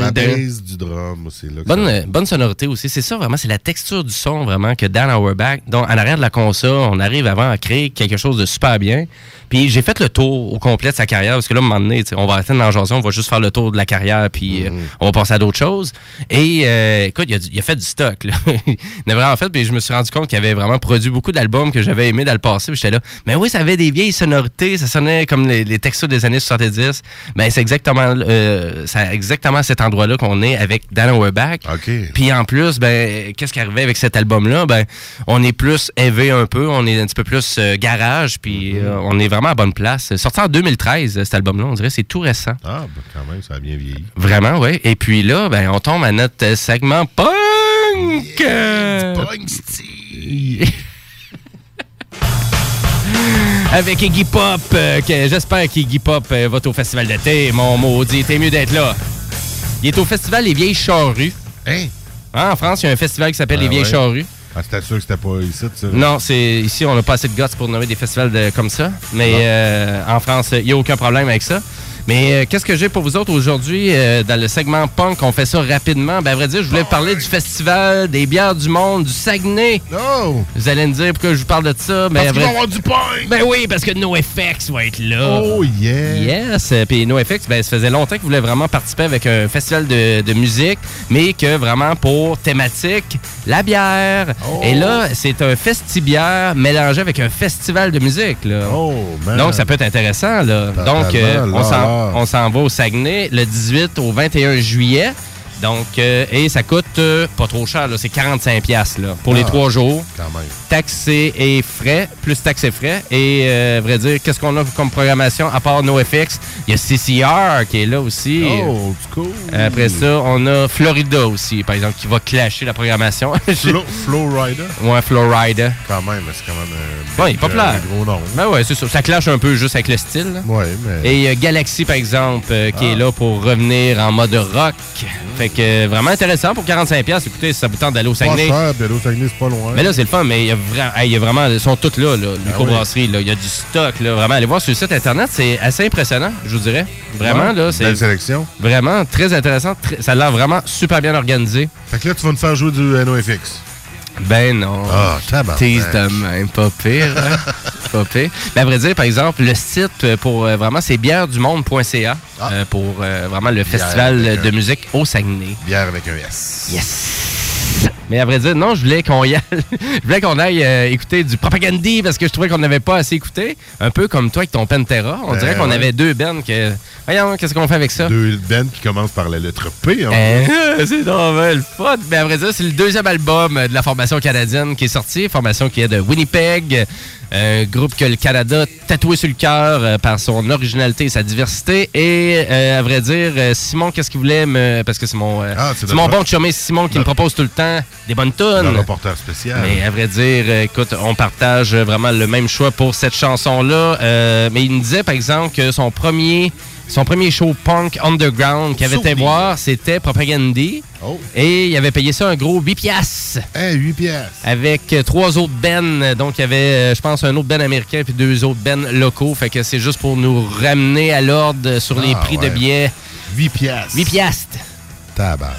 La base du drum aussi. Là, Bonne, ça- euh, bonne sonorité aussi. C'est ça, vraiment. C'est la texture du son, vraiment, que Dan Auerbach, donc en arrière de la console, on arrive avant à créer quelque chose de super bien. Puis j'ai fait le tour au complet de sa carrière, parce que là, à un moment donné, on va arrêter de l'enjaser, on va juste faire le tour de la carrière, puis euh, on va passer à d'autres choses. Et euh, écoute, il a, du- il a fait du stock. Là. il a vraiment fait, puis je me suis rendu compte qu'il avait vraiment produit beaucoup d'albums que j'avais aimé dans le passé. Puis j'étais là, mais oui, ça avait des vieilles sonorités, ça sonnait comme les, les textures des années 70. Mais c'est exactement, euh, c'est exactement à cet endroit-là qu'on est avec Dan Auerbach. OK. Puis en plus, ben, qu'est-ce qui arrivait avec cet album-là? Ben, on est plus élevé un peu, on est un petit peu plus euh, garage, puis Mm-hmm. euh, on est vraiment à bonne place. Sorti en 2013, cet album-là, on dirait c'est tout récent. Ah, ben, quand même, ça a bien vieilli. Vraiment, oui. Et puis là, ben, on tombe à notre euh, segment punk! Euh, Avec Iggy Pop, euh, que j'espère qu'Iggy Pop euh, va au festival d'été, mon maudit, t'es mieux d'être là. Il est au festival Les Vieilles Charrues. Hein? Hein, en France, il y a un festival qui s'appelle Ah Les Vieilles ouais? Charrues. Ah, c'était sûr que c'était pas ici, ça? Non, c'est ici, on n'a pas assez de guts pour nommer des festivals de- comme ça. Mais euh, en France, il n'y a aucun problème avec ça. Mais euh, qu'est-ce que j'ai pour vous autres aujourd'hui euh, dans le segment punk? On fait ça rapidement. Ben, à vrai dire, je voulais vous parler du festival des bières du monde du Saguenay. Vous allez me dire pourquoi je vous parle de ça? Ben, Parce vrai- avoir du punk! ben oui, parce que NoFX va être là. Oh, yeah! Yes, puis NoFX, ben, ça faisait longtemps qu'ils voulaient vraiment participer avec un festival de, de musique, mais que vraiment pour thématique, la bière. Oh. Et là, c'est un festibière mélangé avec un festival de musique. Là. Oh, man! Donc, ça peut être intéressant. Là. Donc, euh, on s'en-. On s'en va au Saguenay le 18 au 21 juillet. Donc, euh, et ça coûte euh, pas trop cher, là, c'est 45$ piastres, là, pour les Ah. trois jours Quand même. taxé et frais, plus taxes et frais. Et, euh, vrai dire, qu'est-ce qu'on a comme programmation à part NoFX? Il y a CCR qui est là aussi. Oh, cool. Après ça, on a Florida aussi, par exemple, qui va clasher la programmation. Flo, Flow Rider? ouais, Florida. Quand même, mais c'est quand même un Ouais, il est un gros nom. Ben ouais, c'est ça. Ça clash un peu juste avec le style. là. Ouais, mais... Et il y a Galaxy, par exemple, euh, qui Ah. est là pour revenir en mode rock. Fait que euh, vraiment intéressant pour 45$. piastres. Écoutez, si ça vous tente d'aller au Pas Saguenay. cher, puis aller au Saguenay, c'est pas loin. Mais là, c'est le fun, mais il y a, vra- hey, il y a vraiment. Ils sont toutes là, là Ah microbrasserie. Il y a du stock, là. Vraiment, allez voir sur le site internet, c'est assez impressionnant, je vous dirais. Vraiment, Ouais, là, c'est Belle sélection. vraiment très intéressant. Très- ça a l'air vraiment super bien organisé. Fait que là, tu vas nous faire jouer du NoFX. Ben non. Ah, tabarnak. Tease de même, pas pire. hein? pas pire. Mais à vrai dire, par exemple, le site euh, pour euh, vraiment, c'est bièredumonde.ca Ah. euh, pour euh, vraiment le festival de un- musique au Saguenay. Bière avec un S. Yes! Mais à vrai dire, non, je voulais qu'on y aille. je voulais qu'on aille euh, écouter du Propagandhi parce que je trouvais qu'on n'avait pas assez écouté. Un peu comme toi avec ton Pantera. On Ben dirait qu'on ouais. avait deux bennes que. Voyons, qu'est-ce qu'on fait avec ça? Deux bands qui commencent par la lettre P. Hein? c'est normal, le fun. Mais à vrai dire, c'est le deuxième album euh, de la formation canadienne qui est sorti. Formation qui est de Winnipeg. Un groupe que le Canada tatoué sur le cœur euh, par son originalité et sa diversité. Et euh, à vrai dire, Simon, qu'est-ce qu'il voulait me. Parce que c'est mon, Ah, c'est mon bon chumé Simon qui me propose tout le temps des bonnes Le tunes. reporter spécial. Mais à vrai dire, euh, écoute, on partage vraiment le même choix pour cette chanson-là. Euh, mais il me disait, par exemple, que son premier, son premier show punk underground qu'il avait été voir, c'était Propagandhi. Oh. Et il avait payé ça un gros 8 piastres. Hey, 8 piastres. Avec trois autres bennes. Donc, il y avait, euh, je pense, un autre ben américain puis deux autres bennes locaux. Fait que c'est juste pour nous ramener à l'ordre sur les Ah, prix de billets. 8 piastres. 8 piastres.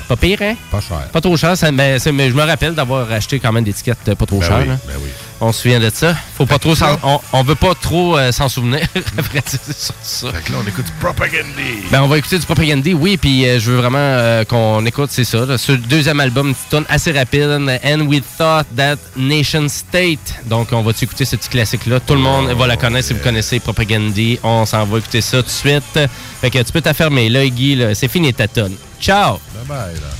Pas pire, hein? Pas cher. Pas trop cher. ça- mais, je me rappelle d'avoir acheté quand même des étiquettes euh, pas trop Ben chères. oui, là. ben oui. On se souvient de ça. Faut pas trop on, on veut pas trop euh, s'en souvenir. Après, sur ça. Fait que là, on écoute du Propagandhi. Ben, on va écouter du Propagandhi, oui, puis euh, je veux vraiment euh, qu'on écoute, c'est ça. là, ce deuxième album, une petite tune assez rapide, And We Thought That Nation State. Donc, on va écouter ce petit classique-là? Tout le monde va la connaître si vous connaissez Propagandhi. On s'en va écouter ça tout de suite. Fait que tu peux t'affermer. Là, Guy, c'est fini ta tonne. Ciao! Bye bye, là.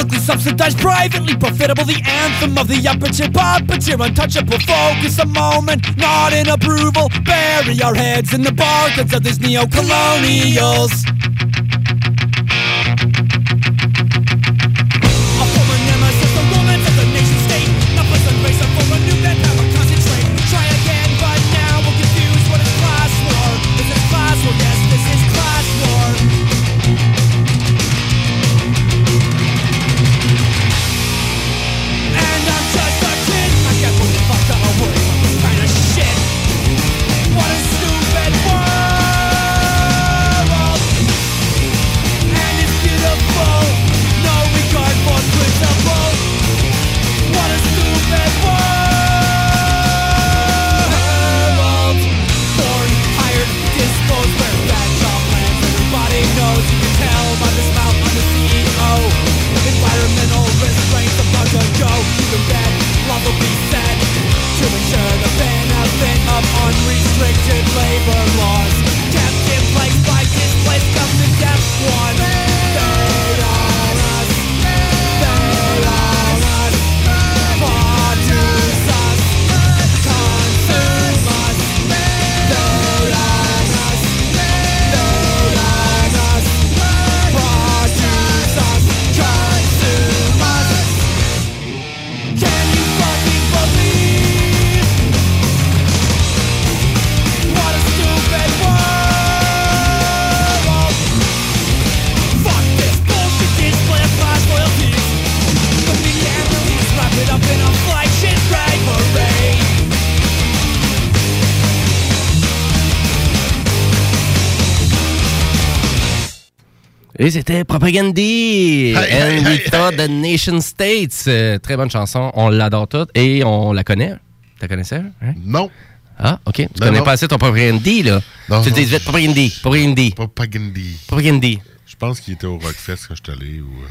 Publicly subsidized, privately profitable, the anthem of the upper tier puppeteer, untouchable. Focus a moment, not in approval. Bury our heads in the barcodes of these neo-colonials. C'était Propagandy! Hey, And we hey, thought the nation states. Euh, très bonne chanson. On l'adore toute et on la connaît. Tu la connaissais? hein? Non. Ah, OK. Tu Ben connais non. pas assez ton Propagandy, là. Non, tu non. dis vite Propagandy. Propagandy. Propagandy. Propagandy. Je pense qu'il était au Rockfest quand je suis allé. Ou... euh,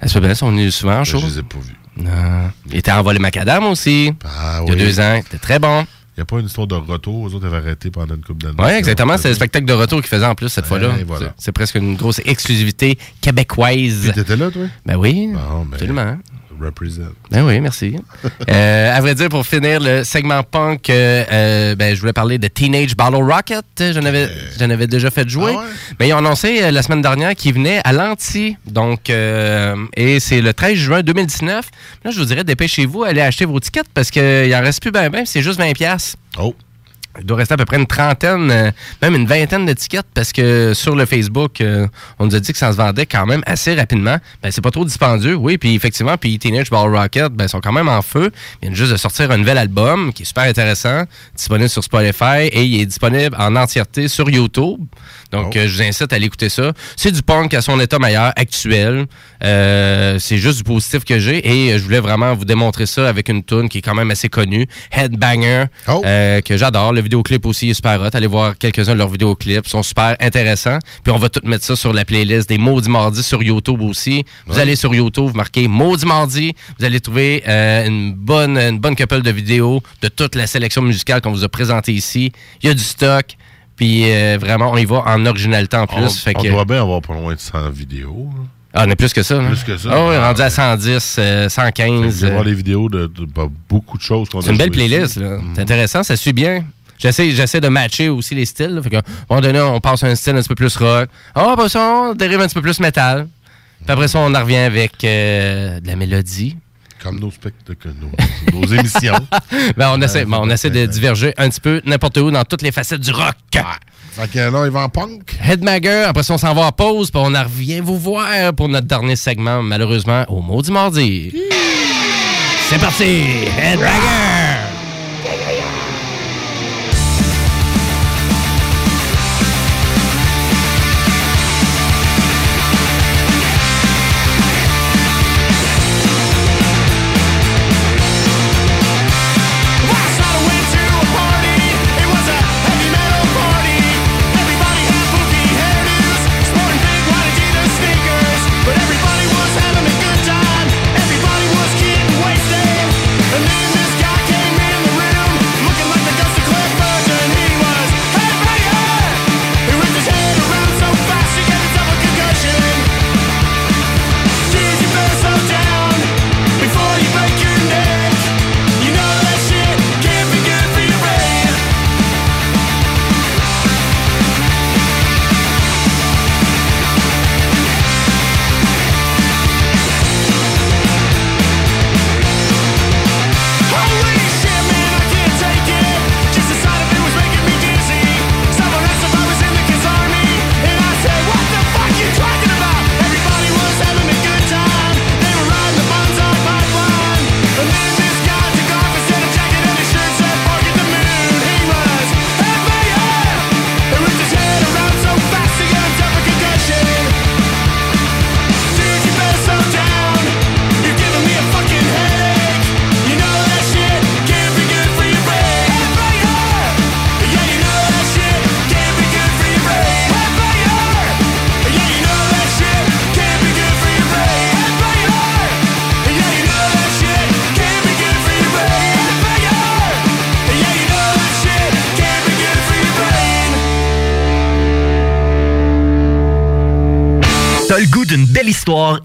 Ah, c'est bien, sont venus souvent en ben, je les ai pas vus. Non. Il était en volé macadam aussi. Ah, Il y a oui. deux ans. C'était très bon. N'y a pas une histoire de retour. Eux autres avaient arrêté pendant une couple d'années. Oui, exactement. C'est le spectacle de retour qu'ils faisaient en plus cette fois-là. Ouais, voilà. C'est- presque une grosse exclusivité québécoise. Puis t'étais là, toi? Ben oui. Bon, ben, Absolument. Represent. Ben oui, merci. euh, à vrai dire, pour finir le segment punk, euh, euh, ben, je voulais parler de Teenage Battle Rocket. J'en avais, j'en avais déjà fait jouer. Ah ouais? Ben, ils ont annoncé la semaine dernière qu'ils venaient à l'anti. Donc, et c'est le 13 juin 2019. Là, je vous dirais, dépêchez-vous, allez acheter vos tickets parce qu'il en reste plus ben ben, c'est juste 20$. piastres. Oh. Il doit rester à peu près une trentaine, euh, même une vingtaine d'étiquettes parce que sur le Facebook, euh, on nous a dit que ça se vendait quand même assez rapidement. Ben, c'est pas trop dispendieux, oui. Puis effectivement, puis Teenage Ball Rocket, ben, sont quand même en feu. Ils viennent juste de sortir un nouvel album qui est super intéressant, disponible sur Spotify et il est disponible en entièreté sur YouTube. Donc, Oh. euh, je vous incite à aller écouter ça. C'est du punk à son état meilleur, actuel. C'est juste du positif que j'ai et je voulais vraiment vous démontrer ça avec une tune qui est quand même assez connue, Headbanger, Oh. que j'adore. Le vidéoclip aussi est super hot. Allez voir quelques-uns de leurs vidéoclips, ils sont super intéressants. Puis on va tout mettre ça sur la playlist des Maudits Mardis sur YouTube aussi. Vous allez sur YouTube, vous marquez Maudits Mardi, vous allez trouver euh, une bonne une bonne couple de vidéos de toute la sélection musicale qu'on vous a présentée ici. Il y a du stock. Puis euh, vraiment, on y va en originalité en plus. On, fait on que, doit bien avoir pas loin de 100 vidéos. là. ah, on est plus que ça. hein? Plus que ça. Ah oui, Ah, rendu à ouais. 110, euh, Fait que 115. Vous allez voir euh, les vidéos de, de- beaucoup de choses qu'on a c'est une belle playlist. là. Mhm. C'est intéressant, ça suit bien. J'essaie, j'essaie de matcher aussi les styles. là. Fait que, à un moment donné, on passe à un style un petit peu plus rock. Ah, après ça, on dérive un petit peu plus métal. Puis après ça, on en revient avec euh, de la mélodie. Comme nos spectacles, nos, nos émissions. Ben, on essaie, ben, on essaie de diverger un petit peu n'importe où dans toutes les facettes du rock. Fait que là, il va en punk. Headmager, après ça, on s'en va en pause, puis on en revient vous voir pour notre dernier segment, malheureusement, au Maudit Mardi. C'est parti! Headbanger!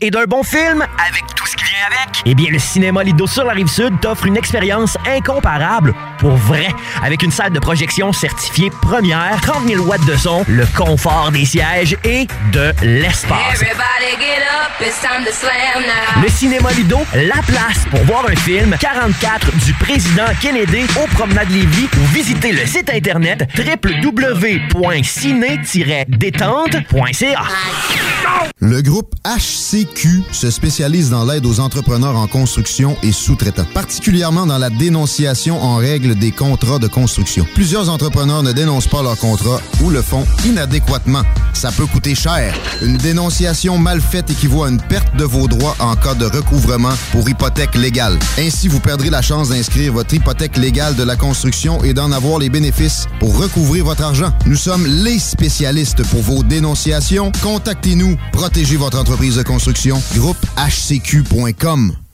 Et d'un bon film avec tout ce qui? Eh bien, le Cinéma Lido sur la Rive-Sud t'offre une expérience incomparable pour vrai. Avec une salle de projection certifiée première, 30 000 watts de son, le confort des sièges et de l'espace. Everybody get up, it's time to slam now. Le Cinéma Lido, la place pour voir un film 44 du président Kennedy au Promenade Lévis ou visiter le site internet www.ciné-détente.ca. Le groupe HCQ se spécialise dans l'aide aux entrepreneurs en construction et sous-traitants, particulièrement dans la dénonciation en règle des contrats de construction. Plusieurs entrepreneurs ne dénoncent pas leurs contrats ou le font inadéquatement. Ça peut coûter cher. Une dénonciation mal faite équivaut à une perte de vos droits en cas de recouvrement pour hypothèque légale. Ainsi, vous perdrez la chance d'inscrire votre hypothèque légale de la construction et d'en avoir les bénéfices pour recouvrir votre argent. Nous sommes les spécialistes pour vos dénonciations. Contactez-nous. Protégez votre entreprise de construction. Groupe HCQ.com.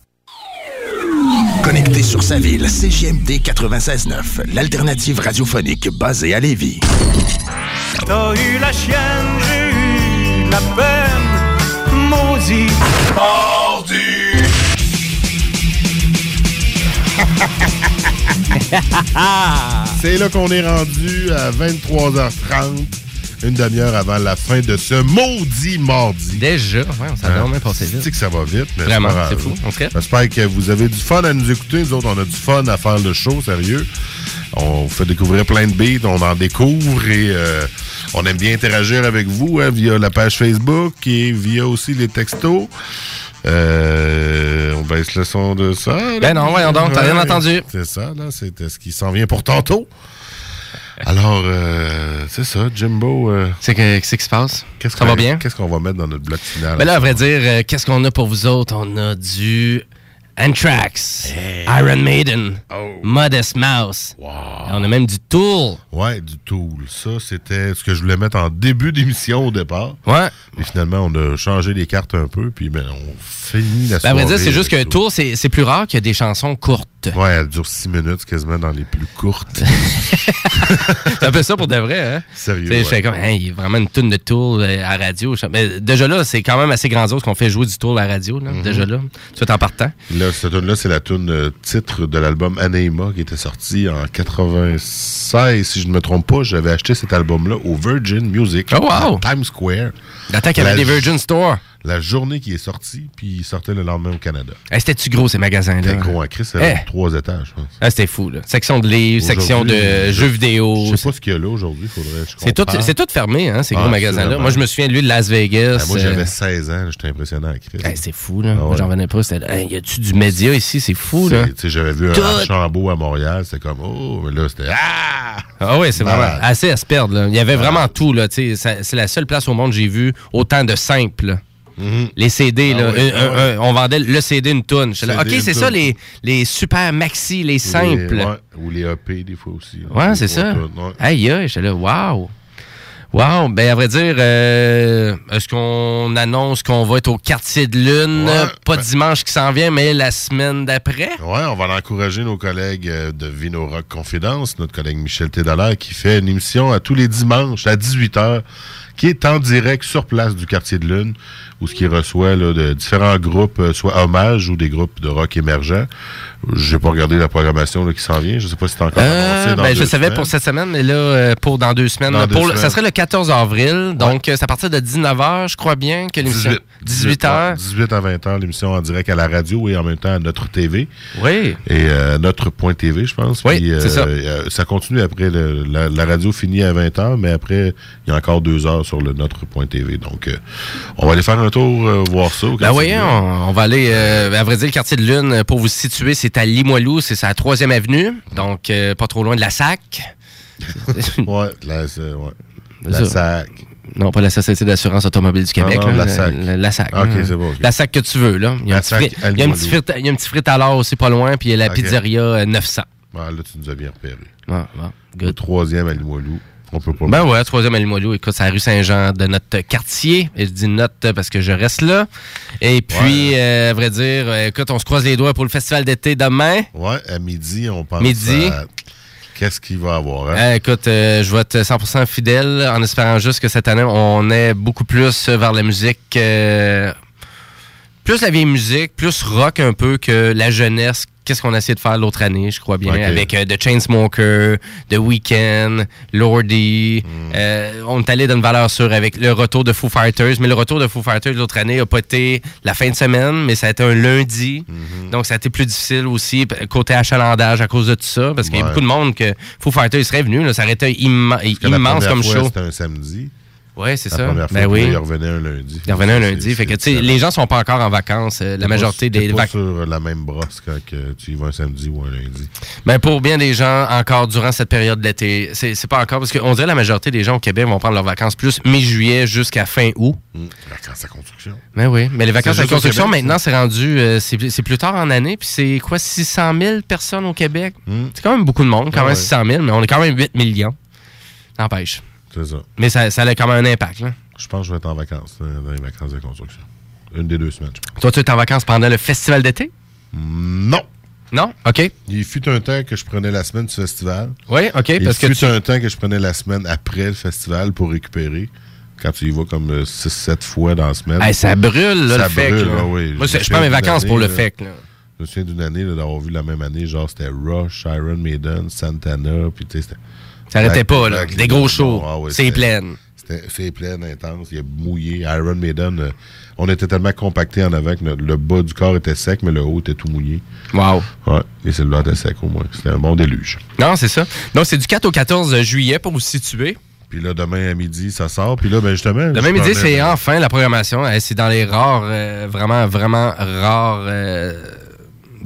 Connecté sur sa ville, CGMD 96.9, l'alternative radiophonique basée à Lévis. T'as eu la chienne, j'ai eu la peine, maudit. Mordu. C'est là qu'on est rendu à 23h30, une demi-heure avant la fin de ce maudit mardi. Déjà, ouais, ça a vraiment passé vite. Tu que ça va vite, mais Vraiment, c'est fou. J'espère que vous avez du fun à nous écouter. Nous autres, on a du fun à faire le show, sérieux. On vous fait découvrir plein de beats, on en découvre et euh, on aime bien interagir avec vous hein, via la page Facebook et via aussi les textos. Euh, on baisse le son de ça. là. Ben non, voyons donc, t'as rien entendu. C'est ça, là. C'était ce qui s'en vient pour tantôt. Alors, euh, c'est ça, Jimbo. euh, C'est que- qu'est-ce qui se passe? qu'est-ce Ça qu'on- va bien? Qu'est-ce qu'on va mettre dans notre bloc final? Ben là, à vrai dire, euh, qu'est-ce qu'on a pour vous autres? On a du Anthrax, Iron Maiden, Modest Mouse. On a même du Tool. Ouais, du Tool. Ça, c'était ce que je voulais mettre en début d'émission au départ. Ouais. Et finalement, on a changé les cartes un peu, puis ben, on finit la Ben, à soirée. vrai dire, c'est juste que avec Tool, c'est plus rare qu'il y a des chansons courtes. Ouais, elle dure six minutes quasiment dans les plus courtes. c'est un peu ça pour de vrai, hein? Sérieux, Je fais comme, Hey, il y a vraiment une tonne de Tool euh, à radio. Mais déjà là, c'est quand même assez grandiose qu'on fait jouer du Tool à la radio, là. Mhm. Déjà là. Tu es en partant. Là, cette tune-là, c'est la tune euh, titre de l'album Anema qui était sorti en 96, si je ne me trompe pas. J'avais acheté cet album-là au Virgin Music Oh, wow! à Times Square. Y avait La des Virgin Store. La journée qui est sorti, puis il sortait le lendemain au Canada. Hey, C'était-tu gros, ces magasins-là? C'était gros à Chris, c'était Eh. trois étages, je pense. Ah, c'était fou, là. Section de livres, section de jeux je- vidéo. Je sais pas ce qu'il y a là aujourd'hui, faudrait que C'est tout, fermé, hein, ces Ah, gros magasins-là. absolument. Moi, je me souviens de lui de Las Vegas. Ah, moi, euh, j'avais 16 ans, j'étais impressionné à Chris. hey, c'est fou, là. Ah Moi, j'en venais pas. C'était, hey, y a-tu du média ici? C'est fou, là. J'avais vu un. Archambault à Montréal, c'était comme, oh, mais là, c'était, ah! Ah oui, c'est vraiment assez à se perdre. Là. Il y avait vraiment tout. Là, c'est la seule place au monde où j'ai vu autant de simples. Là. Les CD. Ah là, oui, un- ah un- un- on vendait le CD une tonne. OK, c'est ça, les, les super maxi, les simples. Les- ouais, ou les EP, des fois aussi. là. Ouais, c'est ça. Aïe, aïe, j'étais là, wow. Wow, ben à vrai dire, euh, est-ce qu'on annonce qu'on va être au quartier de lune, Ouais, pas ben- dimanche qui s'en vient, mais la semaine d'après? Ouais, on va encourager nos collègues euh, de Vino Rock Confidence, notre collègue Michel Tédalaire, qui fait une émission à tous les dimanches à 18h, qui est en direct sur place du quartier de Lune, où ce qui reçoit là, de différents groupes, euh, soit hommages ou des groupes de rock émergents. J'ai pas regardé la programmation là, qui s'en vient. Je sais pas si c'est encore Euh, annoncé dans ben, je savais semaines. pour cette semaine, mais là, euh, pour dans deux semaines. Dans deux Pour le- semaines. ça serait le 14 avril, donc c'est à partir de 19h, je crois bien, que l'émission. 18, 18 heures. 18 à 20 heures, l'émission en direct à la radio et en même temps à notre TV. Oui. Et euh, notre point TV, je pense. Oui, c'est ça. euh, ça continue après. le- la, la radio finit à 20 heures, mais après, il y a encore deux heures sur le notre point TV. Donc, euh, on va aller faire un tour, euh, voir ça. Ben oui, on, on va aller, euh, à vrai dire, le quartier de Lune, euh, pour vous situer, c'est à Limoilou, c'est sa troisième avenue, donc euh, pas trop loin de la SAC. ouais, la, ouais. La. SAC. Non, pas la Société d'assurance automobile du Québec. non, là, la SAC. La, la SAC. Ok, hein. c'est bon. La SAC que tu veux, là. Il y a, un petit, SAC fri- à il y a un petit Limoilou. frite, il y a un petit frite à l'or aussi pas loin, puis il y a la pizzeria euh, 900. Ouais, là, tu nous as bien repéré. Le troisième à Limoilou. On peut pas. Ben ouais, troisième à Limoilou. Écoute, c'est la rue Saint-Jean de notre quartier. Et je dis notre parce que je reste là. Et puis, euh, à vrai dire, euh, écoute, on se croise les doigts pour le festival d'été demain. Ouais, à midi, on pense Midi. à Qu'est-ce qu'il va avoir? hein? Euh, écoute, euh, je vais être 100% fidèle en espérant juste que cette année, on est beaucoup plus vers la musique. euh, plus la vieille musique, plus rock un peu que la jeunesse. Qu'est-ce qu'on a essayé de faire l'autre année, je crois bien, avec euh, The Chainsmoker, The Weeknd, Lordy. Hmm. Euh, on est allé dans une valeur sûre avec le retour de Foo Fighters, mais le retour de Foo Fighters l'autre année a pas été la fin de semaine, mais ça a été un lundi. Hmm. Donc ça a été plus difficile aussi côté achalandage à cause de tout ça, parce qu'il y a beaucoup de monde que Foo Fighters serait venu, là, ça aurait été imma- immense comme fois, show. C'était un samedi. Oui, c'est ça. première fois, Ben là, oui. il revenait un lundi. Il revenait un lundi. Fait que, tu sais, les gens sont pas encore en vacances. euh, La majorité pas- des vacances. sur la même brosse quand que tu y vas un samedi ou un lundi. Mais pour bien des gens, encore durant cette période de l'été, c'est pas encore parce qu'on dirait la majorité des gens au Québec vont prendre leurs vacances plus mi-juillet jusqu'à fin août. Vacances à construction. Mais oui, mais les vacances au construction, Québec, maintenant, c'est rendu, euh, c'est plus tard en année, puis c'est quoi, 600 000 personnes au Québec? C'est quand même beaucoup de monde, quand Ah même ouais. 600 000, mais on est quand même 8 millions. N'empêche. C'est ça. Mais ça, ça a quand même un impact, là. Je pense que je vais être en vacances, euh, dans les vacances de construction. Une des deux semaines, je pense. Toi, tu es en vacances pendant le festival d'été? Non. Non? OK. Il fut un temps que je prenais la semaine du festival. Oui, OK, Il parce que fut tu- un temps que je prenais la semaine après le festival pour récupérer. Quand tu y vas comme 6-7 fois dans la semaine. Hey, ça brûle, là, Ça le FEC, ah oui. Moi, Je prends mes vacances pour le FEC, là. Je me souviens d'une année d'avoir vu la même année, genre c'était Rush, Iron Maiden, Santana, puis tu sais, c'était... Ça arrêtait Avec- pas, là. Des les gros shows. ah C'est c'était- plein. C'était c'est plein, intense, il a mouillé. Iron Maiden, euh, on était tellement compactés en avant que notre- le bas du corps était sec, mais le haut était tout mouillé. Wow. Ouais, et celui-là était sec au moins. C'était un bon déluge. Non, c'est ça. Donc, c'est du 4 au 14 juillet pour vous situer. Puis là, demain à midi, ça sort. Puis là, ben justement... Demain midi, c'est enfin la programmation. C'est dans les rares, euh, vraiment, vraiment rares. euh,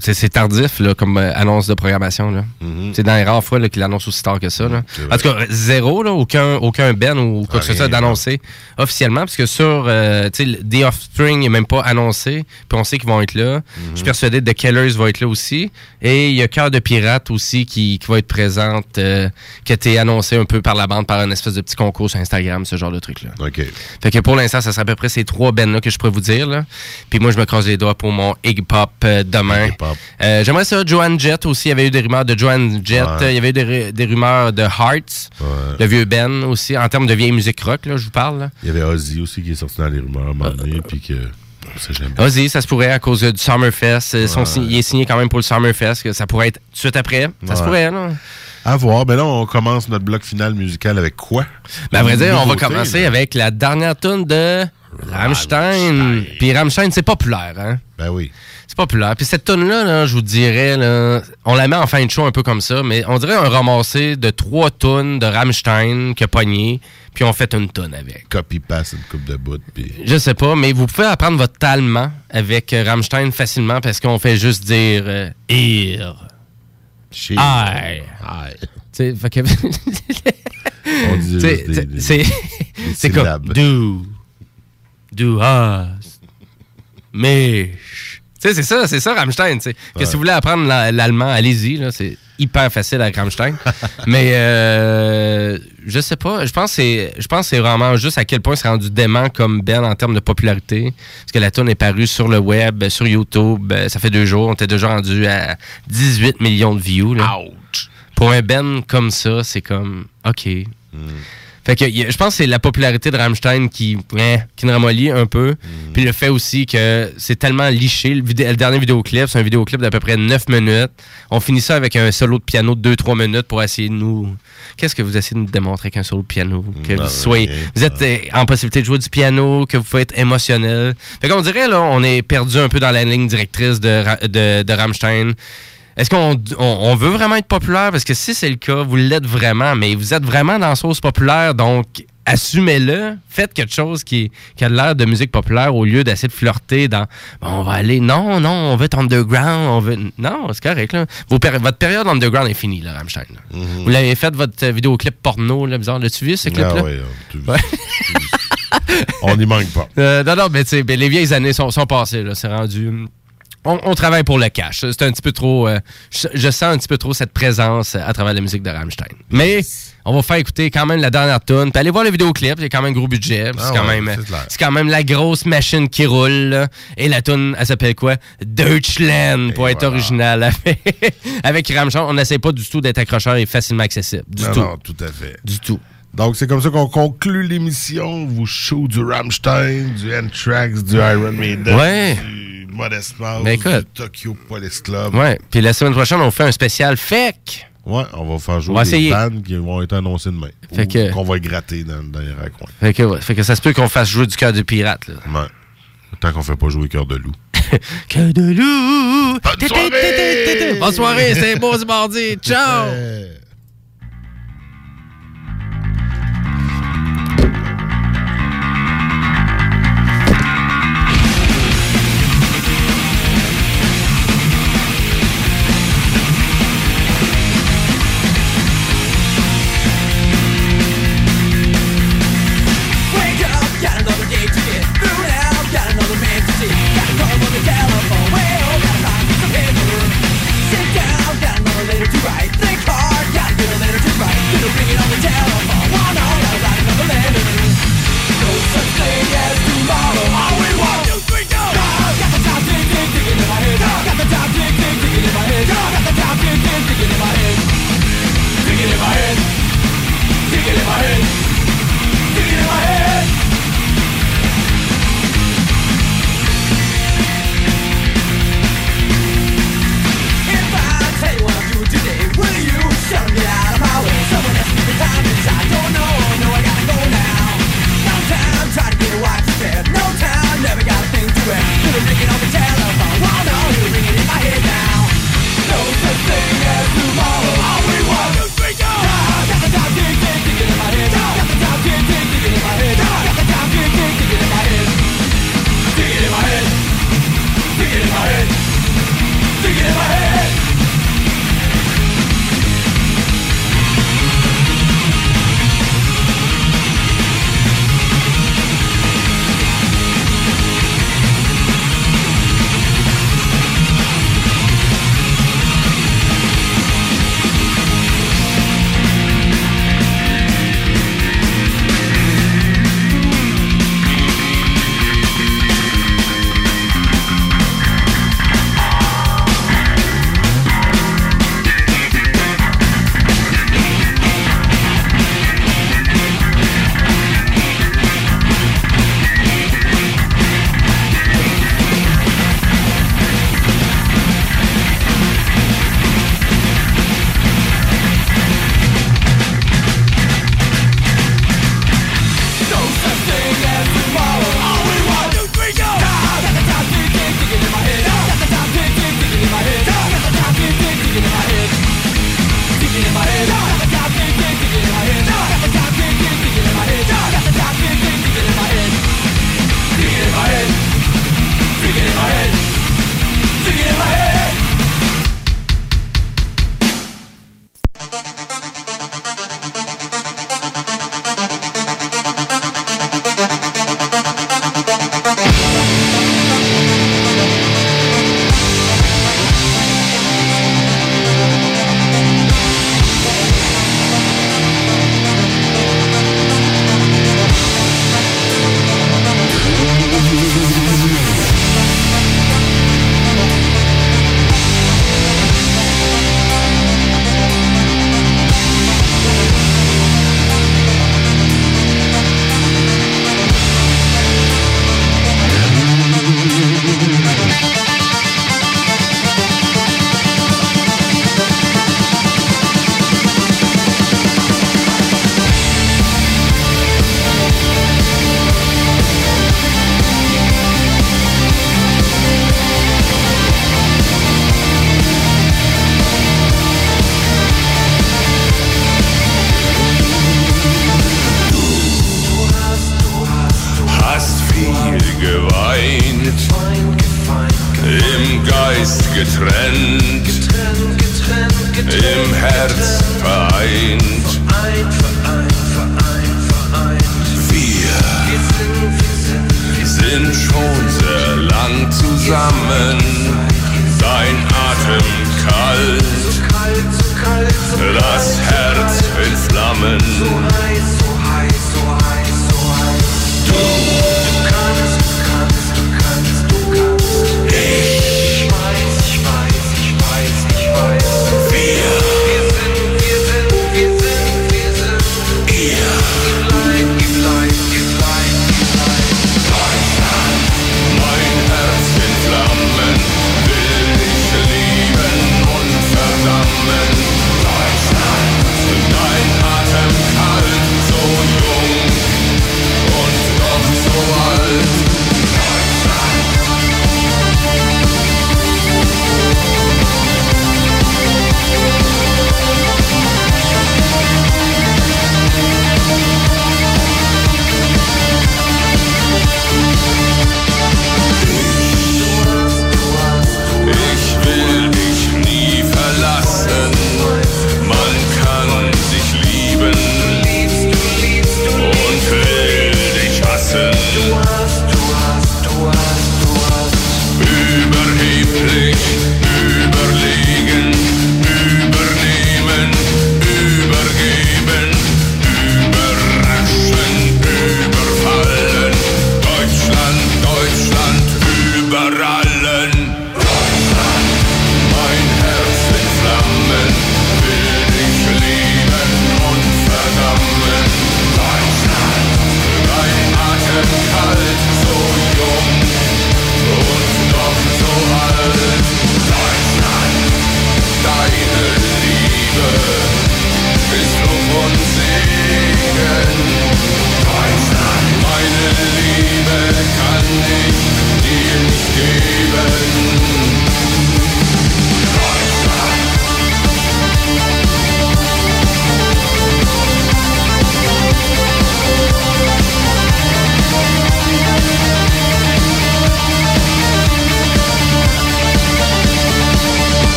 c'est tardif là, comme euh, annonce de programmation. là. C'est dans les rares fois là, qu'il annonce aussi tard que ça. Là. En tout cas, zéro, là, aucun, aucun Ben ou quoi que ce soit d'annoncer officiellement, parce que sur euh, tu sais, le The Offspring n'est même pas annoncé, puis on sait qu'ils vont être là. Je suis persuadé que The Killers va être là aussi. Et il y a Cœur de Pirate aussi qui, qui va être présente, euh, qui a été annoncé un peu par la bande par un espèce de petit concours sur Instagram, ce genre de truc-là. OK. Fait que pour l'instant, ça sera à peu près ces trois bands-là que je pourrais vous dire. Là. Puis moi, je me croise les doigts pour mon Iggy Pop euh, Euh, J'aimerais ça, Joanne Jett aussi. Il y avait eu des rumeurs de Joanne Jett. Ouais. Euh, Il y avait eu des, des rumeurs de Hearts, le vieux Ben aussi, en termes de vieille musique rock, là, je vous parle. là. Il y avait Ozzy aussi qui est sorti dans les rumeurs à un moment donné, puis que... Vas-y, ça se pourrait à cause euh, du Summerfest. Euh, son Ouais. il est signé quand même pour le Summerfest. que Ça pourrait être tout de suite après. Ça se Ouais. pourrait, là. À voir. Ben là, on commence notre bloc final musical avec quoi? Ben, à vrai dire, on va commencer là. avec la dernière tune de Rammstein. Puis Rammstein, c'est populaire, hein? Ben oui. C'est populaire. Puis cette tune-là, là, je vous dirais, là, on la met en fin de show un peu comme ça, mais on dirait un ramassé de trois tunes de Rammstein qui a pogné, puis on fait une tune avec. Copy-paste une coupe de bout, puis... Je sais pas, mais vous pouvez apprendre votre allemand avec euh, Rammstein facilement parce qu'on fait juste dire euh, Ir. Chier. Aïe. Tu sais, fait que. On dit C'est comme hast, mich. Tu sais, c'est ça, c'est ça Rammstein. Que si vous voulez apprendre la- l'allemand, allez-y. C'est hyper facile avec Rammstein. Mais euh, je sais pas. Je pense que c'est, je pense que c'est vraiment juste à quel point c'est rendu dément comme Ben en termes de popularité. Parce que la tune est parue sur le web, sur YouTube. euh, Ça fait deux jours. On était déjà rendu à 18 millions de views. Là. Pour un Ben comme ça, c'est comme OK. Fait que je pense que c'est la popularité de Rammstein qui, qui nous ramollit un peu. Puis le fait aussi que c'est tellement liché. Le, dernier vidéoclip, c'est un vidéoclip d'à peu près 9 minutes. On finit ça avec un solo de piano de 2-3 minutes pour essayer de nous. Qu'est-ce que vous essayez de nous démontrer avec un solo de piano? Que vous soyez. Vous êtes euh, en possibilité de jouer du piano, que vous pouvez être émotionnel. Fait qu'on dirait, là, on est perdu un peu dans la ligne directrice de, de, de Rammstein. Est-ce qu'on on, on veut vraiment être populaire? Parce que si c'est le cas, vous l'êtes vraiment, mais vous êtes vraiment dans la sauce populaire, donc assumez-le, faites quelque chose qui, qui a l'air de musique populaire au lieu d'essayer de flirter dans Bon, on va aller, non, non, on veut être underground, on veut. Non, c'est correct, là. Vos péri- votre période underground est finie, là, Rammstein. là. Vous l'avez fait, votre euh, vidéoclip porno, là, bizarre. L'as-tu vu, ce clip-là? Ah ouais, on- n'y manque pas. Euh, non, non, mais tu sais, ben, les vieilles années sont, sont passées. là. C'est rendu. On, on travaille pour le cash. C'est un petit peu trop. euh, je, je sens un petit peu trop cette présence à travers la musique de Rammstein. Mais on va faire écouter quand même la dernière tune. Puis allez voir le vidéoclip, c'est quand même gros budget. puis Ah c'est quand même, c'est c'est quand même la grosse machine qui roule. là. Et la tune, elle s'appelle quoi? Deutschland pour être original. Avec, avec Rammstein, on n'essaie pas du tout d'être accrocheur et facilement accessible. Du Non, tout. non, tout à fait. Du tout. Donc, c'est comme ça qu'on conclut l'émission. Vous show du Rammstein, du Anthrax, du Iron Maiden, Ouais. du Modest Mouse, Ben, écoute. du Tokyo Police Club. Ouais. Puis la semaine prochaine, on fait un spécial fake. Ouais, on va faire jouer On va des bandes qui vont être annoncées demain. Fait que- qu'on va gratter dans, dans les raccoins. Fait que, ouais. fait que ça se peut qu'on fasse jouer du cœur de pirate. Là. Ouais. Tant qu'on fait pas jouer Cœur de loup. Cœur de loup! Bonne soirée! Bonne soirée, c'est beau ce mardi. Ciao!